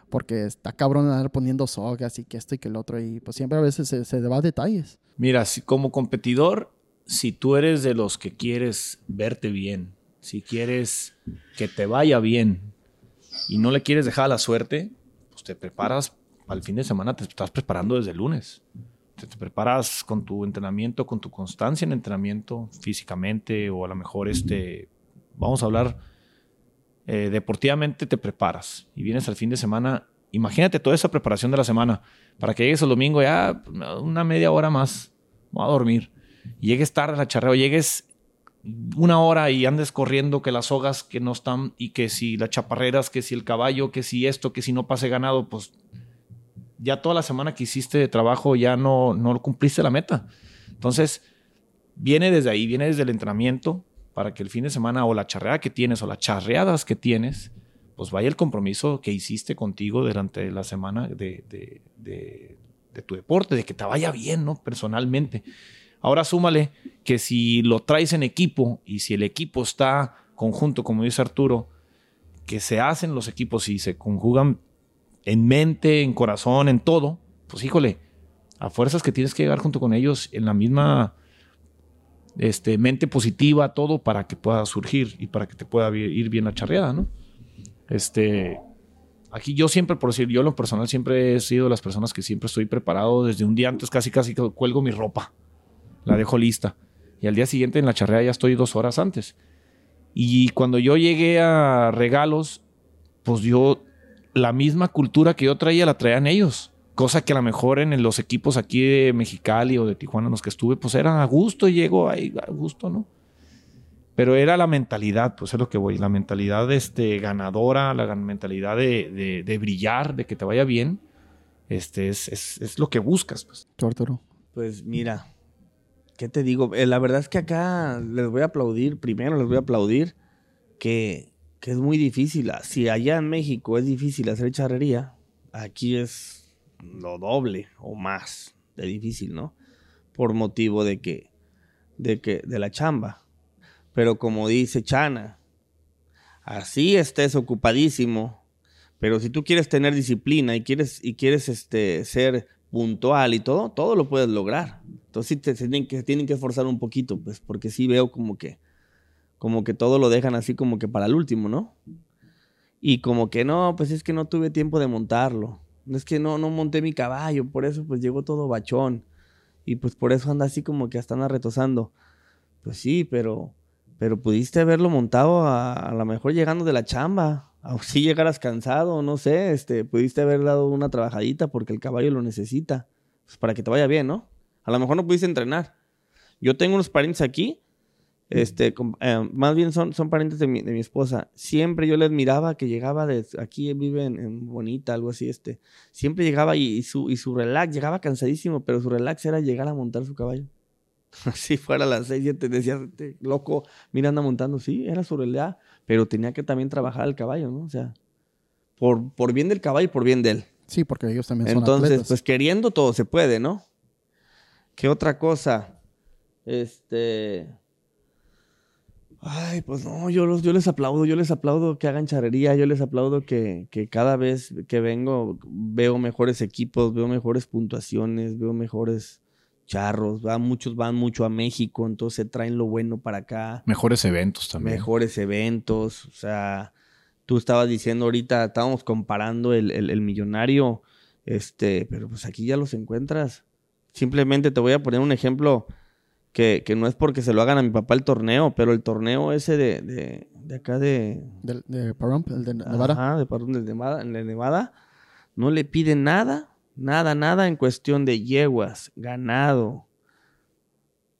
Porque está cabrón andar poniendo sogas y que esto y que el otro. Y pues siempre a veces se, se va a detalles. Mira, si como competidor, si tú eres de los que quieres verte bien, si quieres que te vaya bien y no le quieres dejar a la suerte, pues te preparas al fin de semana, te estás preparando desde el lunes. Te, preparas con tu entrenamiento, con tu constancia en entrenamiento físicamente o a lo mejor este, vamos a hablar eh, deportivamente te preparas y vienes al fin de semana. Imagínate toda esa preparación de la semana para que llegues el domingo ya una media hora más, voy a dormir. Llegues tarde a la charreo, llegues una hora y andes corriendo que las sogas que no están y que si las chaparreras, que si el caballo, que si esto, que si no pase ganado, pues ya toda la semana que hiciste de trabajo ya no, no cumpliste la meta. Entonces, viene desde ahí, viene desde el entrenamiento para que el fin de semana o la charreada que tienes o las charreadas que tienes, pues vaya el compromiso que hiciste contigo durante la semana de, de- de- de tu deporte, de que te vaya bien, ¿no? Personalmente. Ahora súmale que si lo traes en equipo y si el equipo está conjunto, como dice Arturo, que se hacen los equipos y se conjugan en mente, en corazón, en todo, pues híjole, a fuerzas que tienes que llegar junto con ellos en la misma este, mente positiva, todo para que pueda surgir y para que te pueda ir bien la charreada, ¿no? Este, aquí yo siempre, por decir, yo en lo personal siempre he sido las personas que siempre estoy preparado desde un día antes, casi casi cuelgo mi ropa, la dejo lista y al día siguiente en la charreada ya estoy dos horas antes. Y cuando yo llegué a regalos, pues yo la misma cultura que yo traía la traían ellos. Cosa que a lo mejor en los equipos aquí de Mexicali o de Tijuana en los que estuve, pues era a gusto, llego ahí a gusto, ¿no? Pero era la mentalidad, pues es lo que voy, la mentalidad este, ganadora, la mentalidad de, de- de brillar, de que te vaya bien, este, es, es- es lo que buscas, pues. Tú, Arturo. Pues mira, ¿qué te digo? Eh, la verdad es que acá les voy a aplaudir, primero les voy a aplaudir que, que es muy difícil. Ah, Si allá en México es difícil hacer charrería, aquí es lo doble o más de difícil, ¿no? Por motivo de que, de que, de la chamba. Pero como dice Chana, así estés ocupadísimo, pero si tú quieres tener disciplina y quieres, y quieres este, ser puntual y todo, todo lo puedes lograr. Entonces sí tienen que, tienen que esforzar un poquito, pues, porque sí veo como que, como que todo lo dejan así como que para el último, ¿no? Y como que no, pues es que no tuve tiempo de montarlo. Es que no, no monté mi caballo, por eso pues llegó todo bachón. Y pues por eso anda así como que hasta anda retosando. Pues sí, pero, pero pudiste haberlo montado a, a lo mejor llegando de la chamba. O si llegaras cansado, no sé, este, pudiste haber dado una trabajadita porque el caballo lo necesita. Pues para que te vaya bien, ¿no? A lo mejor no pudiste entrenar. Yo tengo unos parientes aquí, este, eh, más bien son, son parientes de mi, de mi esposa. Siempre yo les miraba que llegaba de aquí, vive en, en Bonita, algo así, este. Siempre llegaba y, y su, y su relax, llegaba cansadísimo, pero su relax era llegar a montar su caballo. Así fuera a las seis, siete, decía, "Este loco, mira, anda montando. Sí, era su relax, pero tenía que también trabajar el caballo, ¿no? O sea, por, por bien del caballo y por bien de él. Sí, porque ellos también son Entonces, atletas. pues queriendo todo se puede, ¿no? ¿Qué otra cosa? Este. Ay, pues no, yo, los, yo les aplaudo, yo les aplaudo que hagan charrería, yo les aplaudo que, que cada vez que vengo veo mejores equipos, veo mejores puntuaciones, veo mejores charros, va, muchos van mucho a México, entonces traen lo bueno para acá Mejores eventos también. mejores eventos. O sea, tú estabas diciendo ahorita, estábamos comparando el, el- el millonario, este, pero pues aquí ya los encuentras. Simplemente te voy a poner un ejemplo que, que no es porque se lo hagan a mi papá el torneo, pero el torneo ese de, de, de acá de, Del- de Pahrump, el de Nevada. Ajá, de perdón, de Nevada, de Nevada, no le pide nada, nada, nada en cuestión de yeguas, ganado,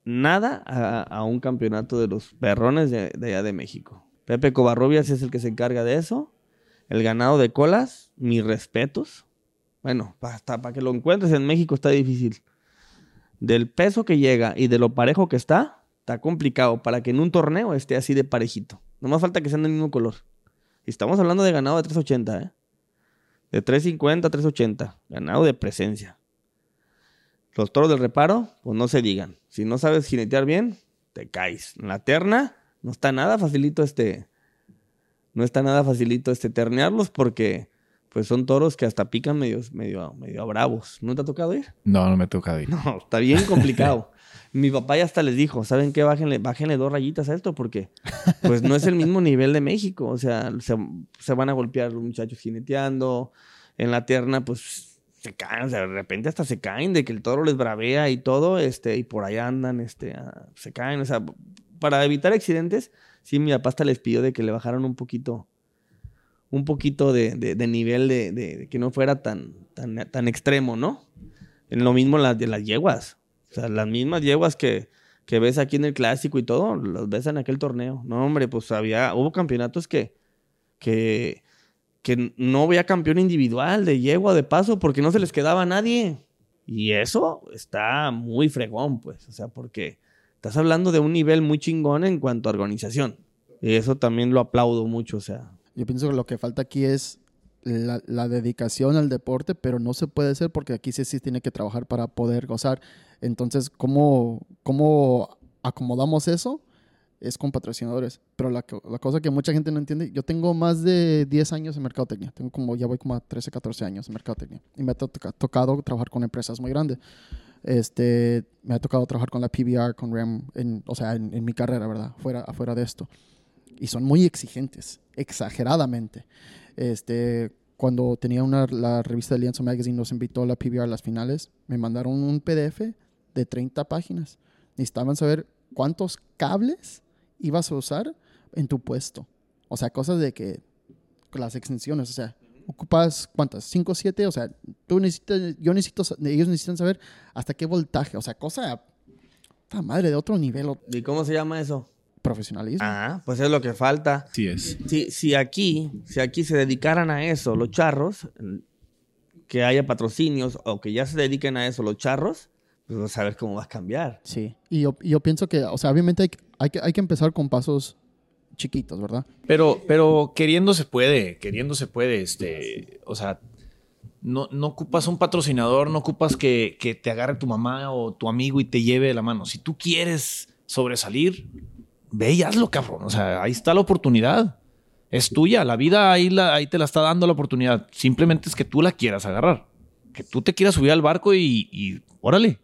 nada a, a un campeonato de los perrones de, de allá de México. Pepe Covarrubias es el que se encarga de eso. El ganado de colas, mis respetos. Bueno, hasta para que lo encuentres en México está difícil. Del peso que llega y de lo parejo que está, está complicado para que en un torneo esté así de parejito. No más falta que sean del mismo color. Y estamos hablando de ganado de 380, ¿eh? De 350 a 380. Ganado de presencia. Los toros del reparo, pues no se digan. Si no sabes jinetear bien, te caes. En la terna, no está nada facilito este. No está nada facilito este ternearlos porque pues son toros que hasta pican medio, medio, medio bravos. ¿No te ha tocado ir? No, no me toca ir. No, está bien complicado. Mi papá ya hasta les dijo, ¿saben qué? Bájenle, bájenle dos rayitas a esto porque pues no es el mismo nivel de México. O sea, se, se van a golpear los muchachos jineteando. En la terna, pues se caen, o sea, de repente hasta se caen de que el toro les bravea y todo, este, y por allá andan, este, ah, se caen. O sea, para evitar accidentes, sí, mi papá hasta les pidió de que le bajaran un poquito, un poquito de, de- nivel de que no fuera tan, tan, tan extremo, ¿no? En lo mismo las de las yeguas. O sea, las mismas yeguas que, que ves aquí en el clásico y todo, las ves en aquel torneo. No, hombre, pues había, hubo campeonatos que, que, que no había campeón individual de yegua de paso porque no se les quedaba a nadie. Y eso está muy fregón, pues. O sea, porque estás hablando de un nivel muy chingón en cuanto a organización. Y eso también lo aplaudo mucho, o sea. Yo pienso que lo que falta aquí es la, la dedicación al deporte, pero no se puede hacer porque aquí sí, sí tiene que trabajar para poder gozar. Entonces, ¿cómo, cómo acomodamos eso? Es con patrocinadores. Pero la, la cosa que mucha gente no entiende, yo tengo más de 10 años en mercadotecnia. Tengo como, ya voy como a 13, 14 años en mercadotecnia. Y me ha to- tocado trabajar con empresas muy grandes. Este, me ha tocado trabajar con la PBR, con REM, en, o sea, en, en mi carrera, ¿verdad? Fuera, afuera de esto. Y son muy exigentes, exageradamente. Este, cuando tenía una, la revista de Lienzo Magazine nos invitó a la PBR a las finales, me mandaron un PDF de 30 páginas. Necesitaban saber cuántos cables ibas a usar en tu puesto. O sea, cosas de que las extensiones, o sea, ocupas cuántas, 5 o 7, o sea, tú necesitas, yo necesito, ellos necesitan saber hasta qué voltaje, o sea, cosa, madre, de otro nivel, ¿Y cómo se llama eso? Profesionalismo. Ah, pues es lo que falta. Sí es. Si, si aquí, si aquí se dedicaran a eso los charros, que haya patrocinios o que ya se dediquen a eso los charros, pues vas a ver cómo va a cambiar. Sí, y yo, y yo pienso que, o sea, obviamente hay, que- hay, que, hay que empezar con pasos chiquitos, ¿verdad? Pero, pero queriendo se puede, queriendo se puede, este, o sea, no, no ocupas un patrocinador, no ocupas que, que te agarre tu mamá o tu amigo y te lleve de la mano. Si tú quieres sobresalir, ve y hazlo, cabrón. O sea, ahí está la oportunidad. Es tuya, la vida ahí, la, ahí te la está dando la oportunidad. Simplemente es que tú la quieras agarrar. Que tú te quieras subir al barco y, y órale.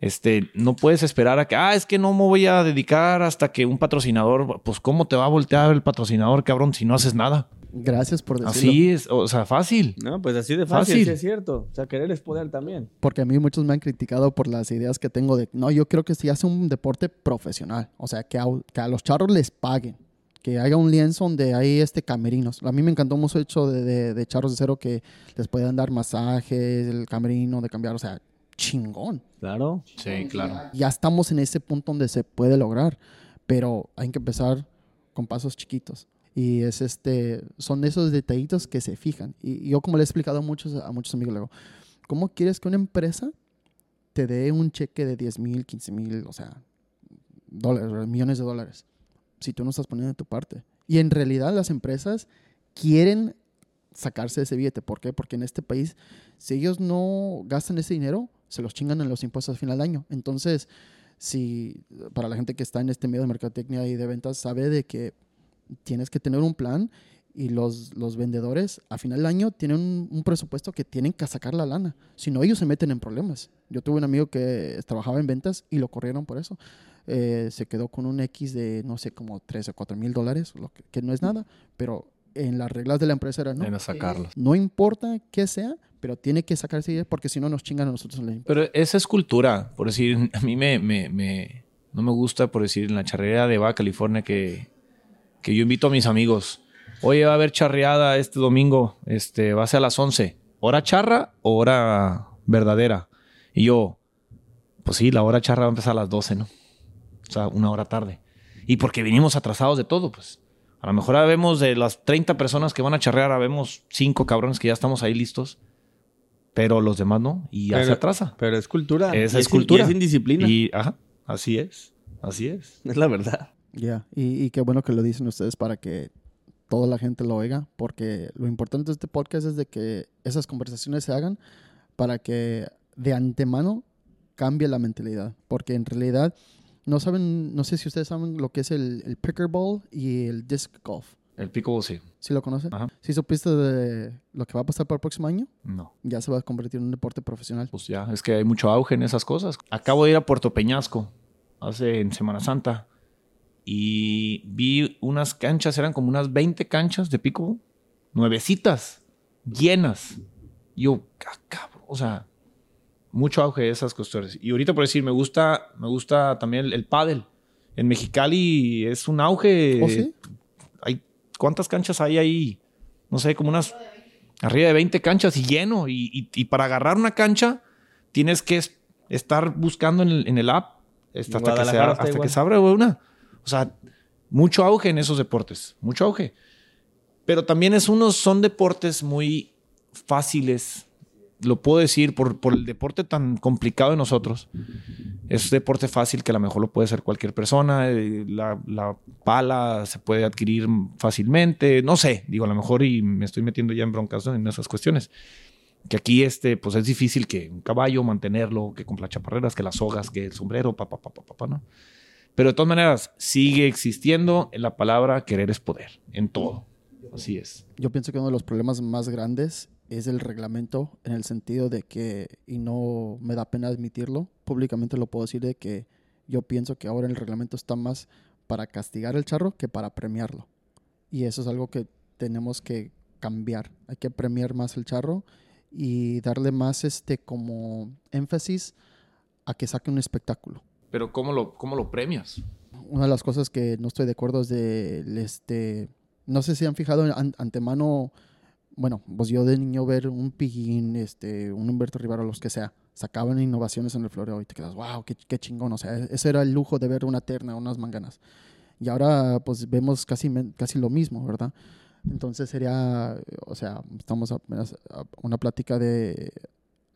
Este, no puedes esperar a que, ah, es que no me voy a dedicar hasta que un patrocinador, pues ¿cómo te va a voltear el patrocinador, cabrón, si no haces nada? Gracias por decirlo. Así es, o sea, fácil. No, pues así de fácil, Fácil. sí es cierto. O sea, querer es poder también. Porque a mí muchos me han criticado por las ideas que tengo de, no, yo creo que si hace un deporte profesional, o sea, que a, que a los charros les paguen, que haya un lienzo donde hay este camerinos. A mí me encantó mucho el hecho de, de, de charros de cero que les puedan dar masajes, el camerino, de cambiar, o sea, chingón. Claro. Sí, claro. Ya estamos en ese punto donde se puede lograr, pero hay que empezar con pasos chiquitos. Y es este, son esos detallitos que se fijan. Y yo como le he explicado a muchos, a muchos amigos, luego, ¿cómo quieres que una empresa te dé un cheque de 10 mil, 15 mil, o sea, dólares, millones de dólares, si tú no estás poniendo de tu parte? Y en realidad las empresas quieren sacarse ese billete. ¿Por qué? Porque en este país, si ellos no gastan ese dinero, se los chingan en los impuestos al final del año. Entonces, si para la gente que está en este medio de mercadotecnia y de ventas, sabe de que tienes que tener un plan y los, los vendedores a final del año tienen un, un, presupuesto que tienen que sacar la lana. Si no, ellos se meten en problemas. Yo tuve un amigo que trabajaba en ventas y lo corrieron por eso. Eh, se quedó con un X de, no sé, como 3 o 4 mil dólares, lo que, que, no es nada, pero en las reglas de la empresa era, no, sacarlos. no importa qué sea, pero tiene que sacarse porque si no nos chingan a nosotros. en la Pero esa es cultura, por decir, a mí me, me, me- no me gusta, por decir, en la charrería de Baja California que, que yo invito a mis amigos. Oye, va a haber charreada este domingo, este, va a ser a las 11. ¿Hora charra o hora verdadera? Y yo, pues sí, la hora charra va a empezar a las 12, ¿no? O sea, una hora tarde. Y porque venimos atrasados de todo, pues. A lo mejor ahora vemos de las 30 personas que van a charrear, ahora vemos 5 cabrones que ya estamos ahí listos. Pero los demás no, y ya Pero- se atrasa. Pero es cultura. Es in- cultura. Y es indisciplina. Y, ajá, así es. Así es. Es la verdad. Ya, y, y qué bueno que lo dicen ustedes para que toda la gente lo oiga, porque lo importante de este podcast es de que esas conversaciones se hagan para que de antemano cambie la mentalidad, porque en realidad no saben, no sé si ustedes saben lo que es el, el pickleball y el disc golf. El pico sí. ¿Sí lo conocen? Ajá. ¿Sí supiste de lo que va a pasar para el próximo año? No. Ya se va a convertir en un deporte profesional. Pues ya, es que hay mucho auge en esas cosas. Acabo de ir a Puerto Peñasco hace en Semana Santa y vi unas canchas, eran como unas 20 canchas de pico, nuevecitas, llenas. Y Yo, ah, cabrón, o sea, mucho auge de esas cuestiones. Y ahorita por decir, me gusta, me gusta también el, el pádel. En Mexicali es un auge. ¿Oh, sí? hay, ¿Cuántas canchas hay ahí? No sé, como unas arriba de 20 canchas y lleno. Y, y- y para agarrar una cancha tienes que es- estar buscando en el, en el app hasta, que, se, hasta que se abra una. O sea, mucho auge en esos deportes. Mucho auge. Pero también es unos, son deportes muy fáciles. Lo puedo decir por, por el deporte tan complicado de nosotros. Es deporte fácil que a lo mejor lo puede hacer cualquier persona. eh, La, la pala se puede adquirir fácilmente. No sé, digo, a lo mejor y me estoy metiendo ya en broncas en esas cuestiones. Que aquí este, pues es difícil que un caballo mantenerlo, que con chaparreras, que las sogas, que el sombrero, papá, papá, papá, ¿no? Pero de todas maneras, sigue existiendo la palabra querer es poder en todo. Así es. Yo pienso que uno de los problemas más grandes es el reglamento en el sentido de que, y no me da pena admitirlo, públicamente lo puedo decir de que yo pienso que ahora el reglamento está más para castigar el charro que para premiarlo. Y eso es algo que tenemos que cambiar. Hay que premiar más el charro y darle más este como énfasis a que saque un espectáculo Pero ¿cómo lo, cómo lo premias? una de las cosas que no estoy de acuerdo es de, este, no sé si han fijado an- antemano, bueno, pues yo de niño ver un Pillín, este, un Humberto Rivera, los que sea, sacaban innovaciones en el floreo y te quedas, wow, qué, qué chingón, o sea, ese era el lujo de ver una terna, unas manganas. Y ahora pues vemos casi, casi lo mismo, ¿verdad? Entonces sería, o sea, estamos apenas a una plática de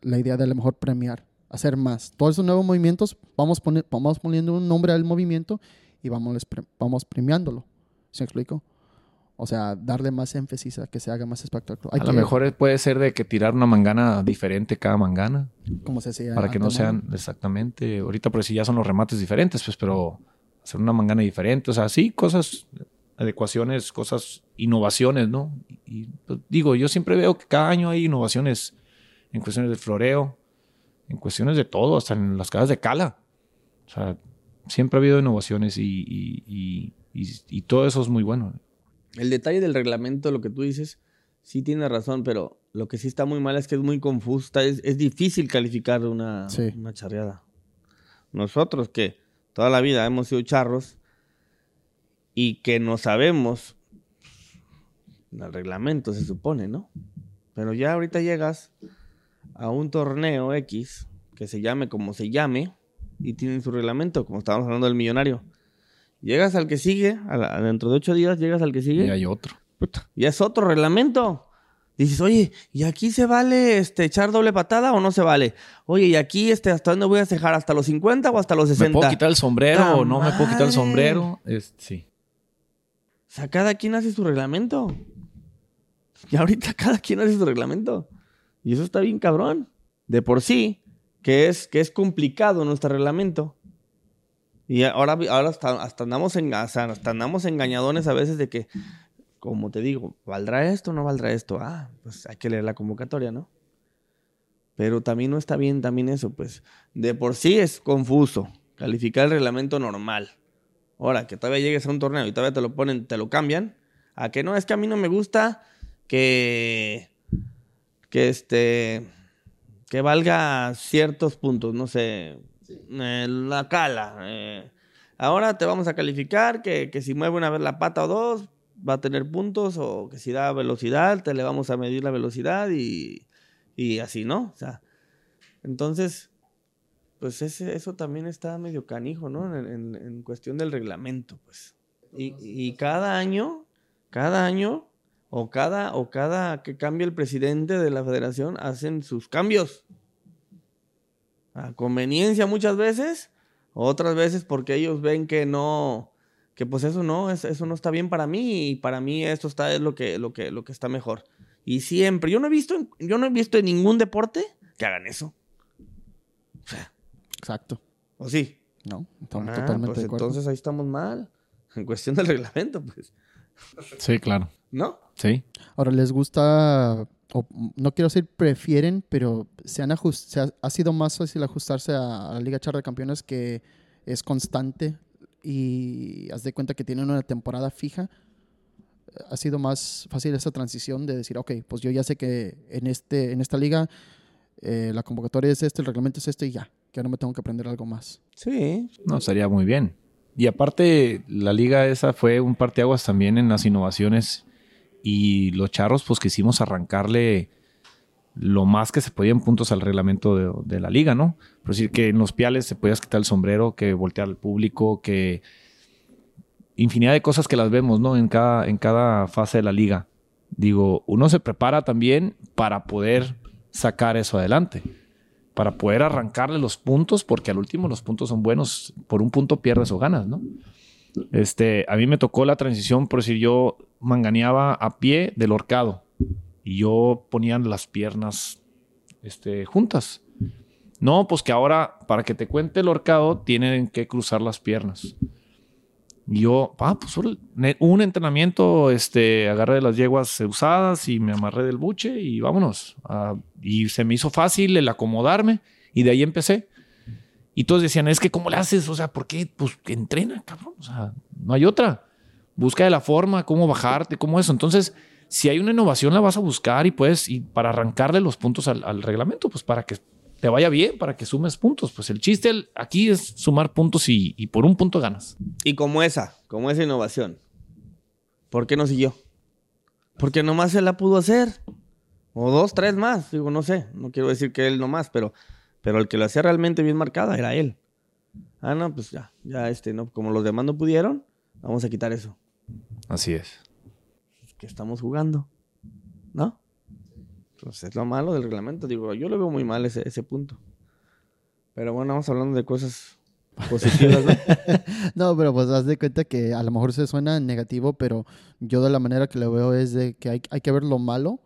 la idea de a lo mejor premiar, hacer más. Todos esos nuevos movimientos, vamos, vamos poniendo un nombre al movimiento y vamos, vamos premiándolo. ¿Se me explico? O sea, darle más énfasis a que se haga más espectáculo. Hay a lo mejor puede ser de que tirar una mangana diferente cada mangana como se hacía para que no sean exactamente. Ahorita por si ya son los remates diferentes, pues, pero hacer una mangana diferente, o sea, sí, cosas, adecuaciones, cosas, innovaciones, ¿no? Y, pues, digo, yo siempre veo que cada año hay innovaciones en cuestiones de floreo. en cuestiones de todo, hasta en las casas de cala. O sea, siempre ha habido innovaciones y, y, y, y todo eso es muy bueno. El detalle del reglamento, lo que tú dices, sí tiene razón, pero lo que sí está muy mal es que es muy confuso. Es, es difícil calificar una, Sí. una charreada. Nosotros que toda la vida hemos sido charros y que no sabemos el reglamento, se supone, ¿no? Pero ya ahorita llegas a un torneo X que se llame como se llame y tienen su reglamento, como estábamos hablando del millonario. Llegas al que sigue, a la- dentro de ocho días llegas al que sigue. Y hay otro. Puta, ya es otro reglamento. Dices, oye, ¿y aquí se vale este, echar doble patada o no se vale? Oye, ¿y aquí este, hasta dónde voy a cejar? ¿Hasta los 50 o hasta los 60? ¿Me puedo quitar el sombrero ¡Ta o no me puedo quitar el sombrero? Es- sí. O sea, cada quien hace su reglamento. Y ahorita cada quien hace su reglamento. Y eso está bien cabrón. De por sí, que es, que es complicado nuestro reglamento. Y ahora, ahora hasta, hasta andamos en, hasta andamos engañadones a veces de que, como te digo, ¿valdrá esto o no valdrá esto? Ah, pues hay que leer la convocatoria, ¿no? Pero también no está bien también eso, pues. De por sí es confuso calificar el reglamento normal. Ahora, que todavía llegues a un torneo y todavía te lo ponen, te lo cambian. A que no, es que a mí no me gusta que. que este. que valga ciertos puntos, no sé. Eh, la cala. eh, ahora te vamos a calificar que, que si mueve una vez la pata o dos, va a tener puntos. O que si da velocidad, te le vamos a medir la velocidad y. y así, ¿no? O sea. Entonces. Pues ese, eso también está medio canijo, ¿no? En, en- en cuestión del reglamento, pues. Y, y cada año, cada año, o cada, o cada que cambia el presidente de la federación, hacen sus cambios. A conveniencia muchas veces, otras veces porque ellos ven que no, que pues eso no, es- eso no está bien para mí, y para mí esto está es lo que, lo que, lo que está mejor. Y siempre, yo no he visto, yo no he visto en ningún deporte que hagan eso. O sea, Exacto. ¿o sí? No, estamos Ah, totalmente pues de acuerdo. entonces ahí estamos mal. En cuestión del reglamento, pues. Sí, claro. ¿No? Sí. Ahora, ¿les gusta, o no quiero decir prefieren, pero se, han se ha, ha sido más fácil ajustarse a, a la Liga Char de Campeones que es constante y haz de cuenta que tienen una temporada fija? ¿Ha sido más fácil esa transición de decir, ok, pues yo ya sé que en, este, en esta liga eh, la convocatoria es este, el reglamento es este y ya, que ahora me tengo que aprender algo más? Sí. No, estaría muy bien. Y aparte, la liga esa fue un parteaguas también en las innovaciones y los charros pues quisimos arrancarle lo más que se podía en puntos al reglamento de, de la liga, ¿no? Por decir que en los piales se podías quitar el sombrero, que voltear al público, que infinidad de cosas que las vemos, ¿no? En cada, en cada fase de la liga. Digo, uno se prepara también para poder sacar eso adelante para poder arrancarle los puntos, porque al último los puntos son buenos, por un punto pierdes o ganas, ¿no? Este, a mí me tocó la transición, por decir, yo manganeaba a pie del horcado y yo ponía las piernas este, juntas. No, pues que ahora, para que te cuente el horcado, tienen que cruzar las piernas. Y yo, ah, pues un entrenamiento, este, agarré las yeguas usadas y me amarré del buche y vámonos. Ah, y se me hizo fácil el acomodarme y de ahí empecé. Y todos decían, es que ¿cómo le haces? O sea, ¿por qué? Pues entrena, cabrón. O sea, no hay otra. Busca de la forma, cómo bajarte, cómo eso. Entonces, si hay una innovación, la vas a buscar y puedes, y para arrancarle los puntos al, reglamento, pues para que te vaya bien, para que sumes puntos. Pues el chiste aquí es sumar puntos y, y por un punto ganas. Y como esa, como esa innovación. ¿Por qué no siguió? Porque nomás se la pudo hacer. O dos, tres más. Digo, no sé. No quiero decir que él nomás, pero, pero el que lo hacía realmente bien marcada era él. Ah, no, pues ya, ya este, no, como los demás no pudieron, vamos a quitar eso. Así es. que estamos jugando, ¿no? Entonces es lo malo del reglamento. Digo, yo lo veo muy mal ese, ese punto. Pero bueno, vamos hablando de cosas positivas, ¿no? No, pero pues haz de cuenta que a lo mejor se suena negativo, pero yo de la manera que lo veo es de que hay, hay que ver lo malo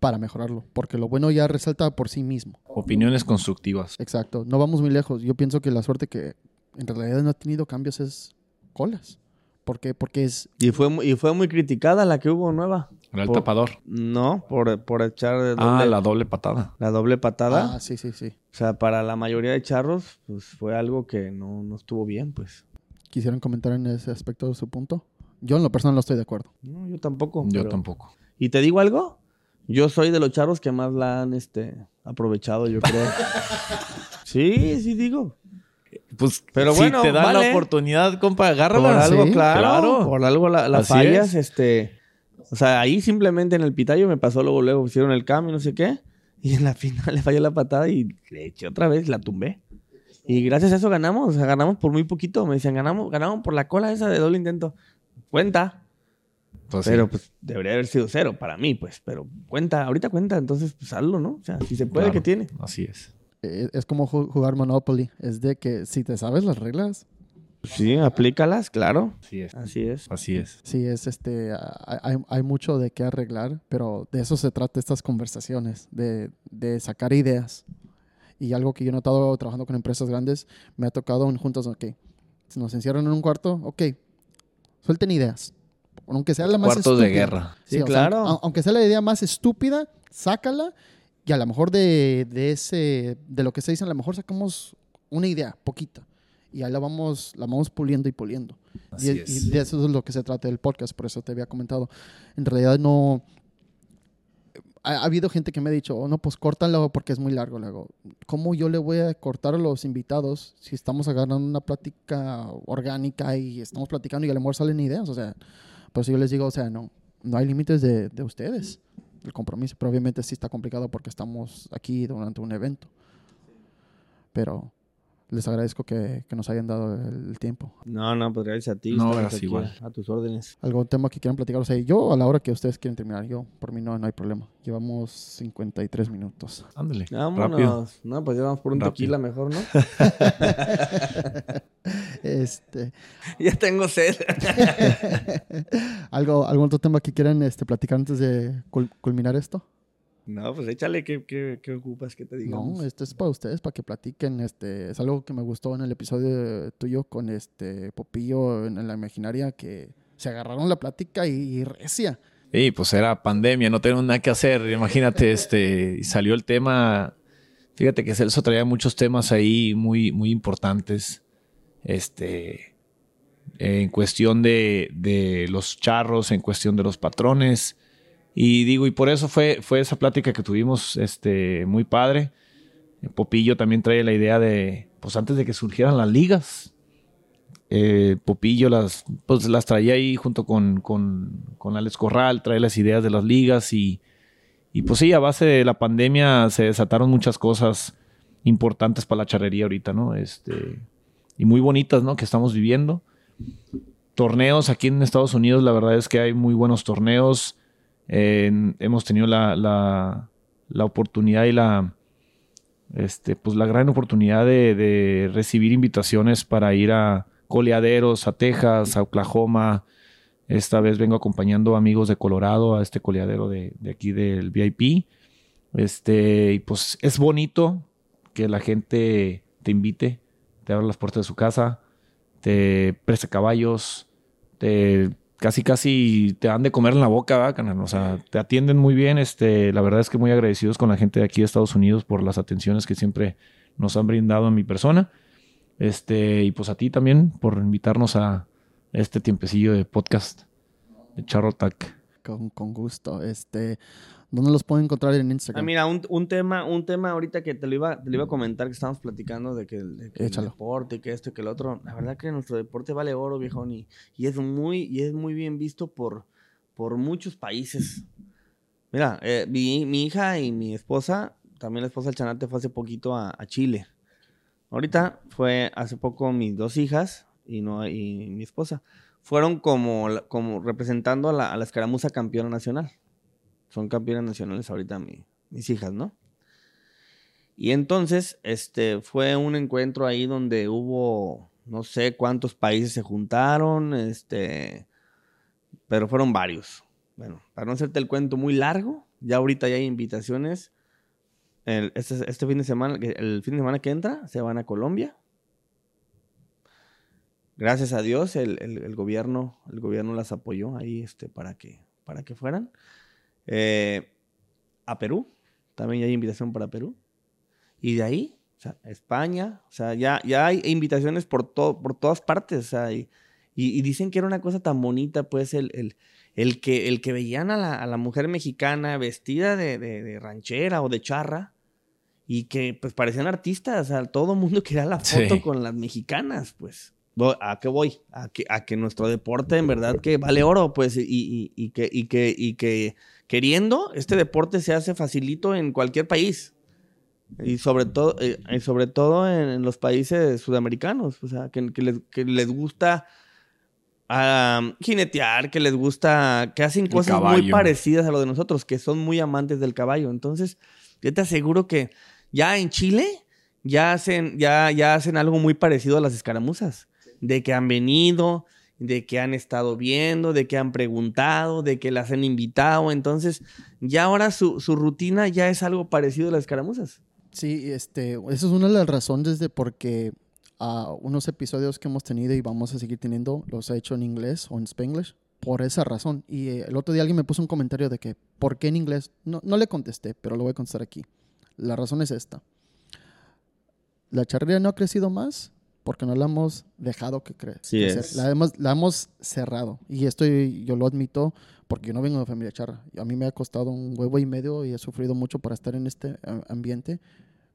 para mejorarlo, porque lo bueno ya resalta por sí mismo. Opiniones constructivas. Exacto, no vamos muy lejos. Yo pienso que la suerte que en realidad no ha tenido cambios es colas. ¿Por qué? Porque es Y fue, y fue muy criticada la que hubo nueva. Era el Por- tapador. No, por, por echar doble- Ah, la doble patada. la doble patada. Ah, sí, sí, sí. O sea, para la mayoría de charros, pues fue algo que no, no estuvo bien, pues. ¿Quisieran comentar en ese aspecto de su punto? Yo en lo personal no estoy de acuerdo. No, yo tampoco. Yo pero- tampoco. ¿Y te digo algo? Yo soy de los charros que más la han este, aprovechado, yo creo. sí, sí digo. Pues, Pero si bueno, te dan vale. la oportunidad, compa, Por agárrala. algo, sí, claro, claro. Por algo la, la fallas, es. este. O sea, ahí simplemente en el pitayo me pasó luego, luego hicieron el cambio, no sé qué. Y en la final le falló la patada y le eché otra vez, la tumbé. Y gracias a eso ganamos, o sea, ganamos por muy poquito. Me decían, ganamos, ganamos por la cola esa de doble intento. Cuenta. Pues sí. Pero pues debería haber sido cero para mí, pues. Pero cuenta, ahorita cuenta, entonces pues hazlo, ¿no? O sea, si se puede, Claro, que tiene? Así es. Eh, Es como ju- jugar Monopoly. Es de que si te sabes las reglas, Sí, aplícalas, claro. Así es. Así es. Así es. sí es este. a- Hay, hay mucho de qué arreglar, pero de eso se trata estas conversaciones, de, de sacar ideas. Y algo que yo he notado trabajando con empresas grandes, me ha tocado en juntas, ok, si nos encierran en un cuarto, ok, suelten ideas. Aunque sea la más Cuartos de estúpida. guerra. Sí, sea, claro. au- aunque sea la idea más estúpida, sácala y a lo mejor de, de ese, de lo que se dice, a lo mejor sacamos una idea, poquita. Y ahí la vamos, la vamos puliendo y puliendo. Así y, es. y de eso es lo que se trata del podcast, por eso te había comentado. En realidad no... Ha, ha habido gente que me ha dicho, oh, no, pues córtalo porque es muy largo. Luego, ¿cómo yo le voy a cortar a los invitados si estamos agarrando una plática orgánica y estamos platicando y a lo mejor salen ideas? O sea, por eso yo les digo, o sea, no, no hay límites de, de ustedes, el compromiso. Pero obviamente sí está complicado porque estamos aquí durante un evento. Pero les agradezco que, que nos hayan dado el tiempo. No, no, pues gracias a ti. No, gracias igual. A, tus órdenes. ¿Algún tema que quieran platicar? O sea, yo a la hora que ustedes quieren terminar, yo por mí no, no hay problema. Llevamos 53 minutos. Ándale. Vámonos. Rápido. No, pues ya vamos por un Rápido. tequila mejor, ¿no? Este, ya tengo sed. ¿algo, ¿Algún otro tema que quieran este, platicar antes de cul- culminar esto? No, pues échale. ¿Qué, qué, qué ocupas que te digamos? No, esto es para ustedes, para que platiquen. Este, es algo que me gustó en el episodio tuyo con este Popillo en, en la imaginaria, que se agarraron la plática y, y recia. Y pues era pandemia, no teníamos nada que hacer. Imagínate, este, y salió el tema. Fíjate que Celso traía muchos temas ahí muy, muy importantes. Este, en cuestión de, de los charros, en cuestión de los patrones. Y digo, y por eso fue, fue esa plática que tuvimos, este, muy padre. Popillo también trae la idea de, pues antes de que surgieran las ligas, eh, Popillo las, pues, las traía ahí junto con, con, con Alex Corral, trae las ideas de las ligas y, y pues sí, a base de la pandemia se desataron muchas cosas importantes para la charrería ahorita, ¿no? Este, y muy bonitas, ¿no? Que estamos viviendo. Torneos aquí en Estados Unidos, la verdad es que hay muy buenos torneos. Hemos tenido la, la, la oportunidad y la, este, pues la gran oportunidad de, de recibir invitaciones para ir a coleaderos, a Texas, a Oklahoma. Esta vez vengo acompañando amigos de Colorado a este coleadero de, de aquí del VIP. Este, y pues es bonito que la gente te invite, te abra las puertas de su casa, te preste caballos, te casi casi te dan de comer en la boca, ¿verdad, carnal? O sea, te atienden muy bien. Este, la verdad es que muy agradecidos con la gente de aquí de Estados Unidos por las atenciones que siempre nos han brindado a mi persona. Este, y pues a ti también por invitarnos a este tiempecillo de podcast de Charro Tac. Con, con gusto. Este, ¿Dónde los pueden encontrar en Instagram? Ah, mira, un, un tema, un tema ahorita que te lo iba, te lo iba a comentar que estábamos platicando de que, el- de que el Échalo. deporte, que esto y que el otro. La verdad que nuestro deporte vale oro, viejón, y, y es muy, y es muy bien visto por, por muchos países. Mira, eh, mi, mi hija y mi esposa, también la esposa del Chanate fue hace poquito a, a Chile. Ahorita fue hace poco mis dos hijas y no y mi esposa. Fueron como, como representando a la, a la escaramuza campeona nacional son campeonas nacionales ahorita mi- mis hijas, ¿no? Y entonces, este, fue un encuentro ahí donde hubo, no sé cuántos países se juntaron, este, pero fueron varios. Bueno, para no hacerte el cuento muy largo, ya ahorita ya hay invitaciones. Este, este fin de semana, el fin de semana que entra, se van a Colombia. Gracias a Dios, el, el- el gobierno, el gobierno las apoyó ahí, este, para que, para que fueran. Eh, a Perú, también ya hay invitación para Perú. Y de ahí, o sea, España, o sea, ya, ya hay invitaciones por, todo, por todas partes, o sea, y, y- y dicen que era una cosa tan bonita, pues, el, el, el que, el que veían a la, a la mujer mexicana vestida de, de- de ranchera o de charra y que, pues, parecían artistas, o sea, todo el mundo quería la foto Sí. con las mexicanas, pues. ¿A qué voy? A que, a que nuestro deporte en verdad que vale oro, pues, y, y- y que, y, que, y que queriendo, este deporte se hace facilito en cualquier país. Y sobre todo, eh, y sobre todo en, en los países sudamericanos, o sea, que, que les, que les gusta jinetear, que les gusta, que hacen cosas muy parecidas a lo de nosotros, que son muy amantes del caballo. Entonces, yo te aseguro que ya en Chile ya hacen, ya, ya hacen algo muy parecido a las escaramuzas, de que han venido, de que han estado viendo, de que han preguntado, de que las han invitado. Entonces, ya ahora su, su rutina ya es algo parecido a las escaramuzas. Sí, este, esa es una de las razones de por qué ah, unos episodios que hemos tenido y vamos a seguir teniendo los he hecho en inglés o en spanglish por esa razón. Y eh, el otro día alguien me puso un comentario de que, ¿por qué en inglés? No, no le contesté, pero lo voy a contestar aquí. La razón es esta. La charrería no ha crecido más porque no la hemos dejado que cre Sí es. La hemos, la hemos cerrado. Y esto yo lo admito porque yo no vengo de familia charra. A mí me ha costado un huevo y medio y he sufrido mucho para estar en este eh, ambiente,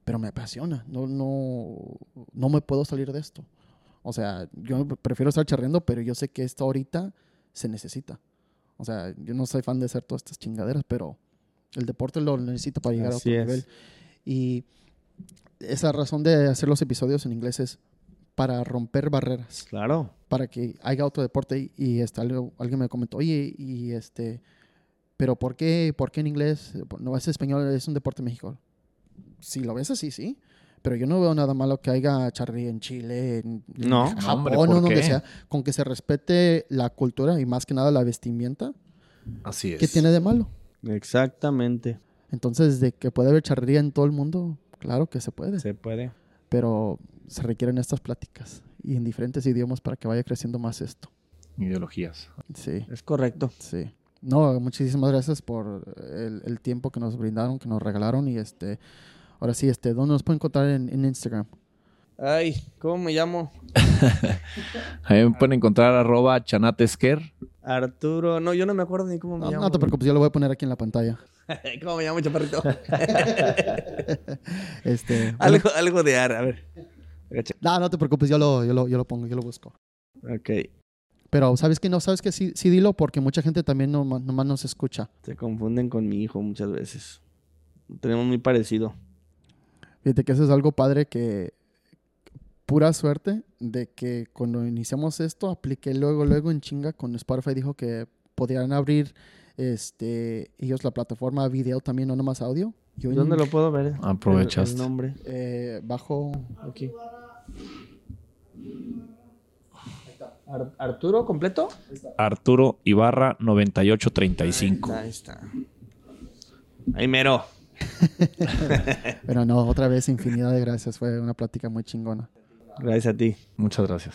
pero me apasiona. No, no, no me puedo salir de esto. O sea, yo prefiero estar charreando, pero yo sé que esto ahorita se necesita. O sea, yo no soy fan de hacer todas estas chingaderas, pero el deporte lo necesita para llegar Así a otro es. nivel. Y esa razón de hacer los episodios en inglés es para romper barreras Claro. para que haya otro deporte y, y, este, alguien me comentó, oye, y este, pero ¿por qué, por qué en inglés? No es español, es un deporte en México. Si lo ves así, sí. Pero yo no veo nada malo que haya charri en Chile, en, No. Japón, No, hombre, o ¿por donde qué? sea, con que se respete la cultura y más que nada la vestimenta. Así es. ¿Qué tiene de malo? Exactamente. Entonces, de que puede haber charrería en todo el mundo, claro que se puede. Se puede. Pero se requieren estas pláticas y en diferentes idiomas para que vaya creciendo más esto. Ideologías. Sí. Es correcto. Sí. No, muchísimas gracias por el, el tiempo que nos brindaron, que nos regalaron y este, ahora sí, este, ¿dónde nos pueden encontrar en, en Instagram? Ay, ¿cómo me llamo? Ahí me pueden encontrar arroba chanatesker. Arturo. No, yo no me acuerdo ni cómo me No, llamo. no te preocupes, yo lo voy a poner aquí en la pantalla. ¿Cómo me llamo, chaparrito? Este, bueno, algo, algo de ar, a ver. No, no te preocupes, yo lo, yo lo, yo lo pongo, yo lo busco. Ok. Pero sabes que no, sabes que sí, sí dilo porque mucha gente también no, nomás nos escucha. Se confunden con mi hijo muchas veces. Tenemos muy parecido. Fíjate que eso es algo padre que pura suerte de que cuando iniciamos esto apliqué luego luego en chinga con Spotify dijo que podían abrir este ellos la plataforma video también no nomás audio. Yo en- ¿Dónde lo puedo ver? Aprovechaste. El, el nombre. eh, bajo Aquí. Ar- ¿Arturo completo? Arturo Ibarra 9835. Ahí está. Ahí mero. pero no otra vez infinidad de gracias fue una plática muy chingona. Gracias a ti. Muchas gracias.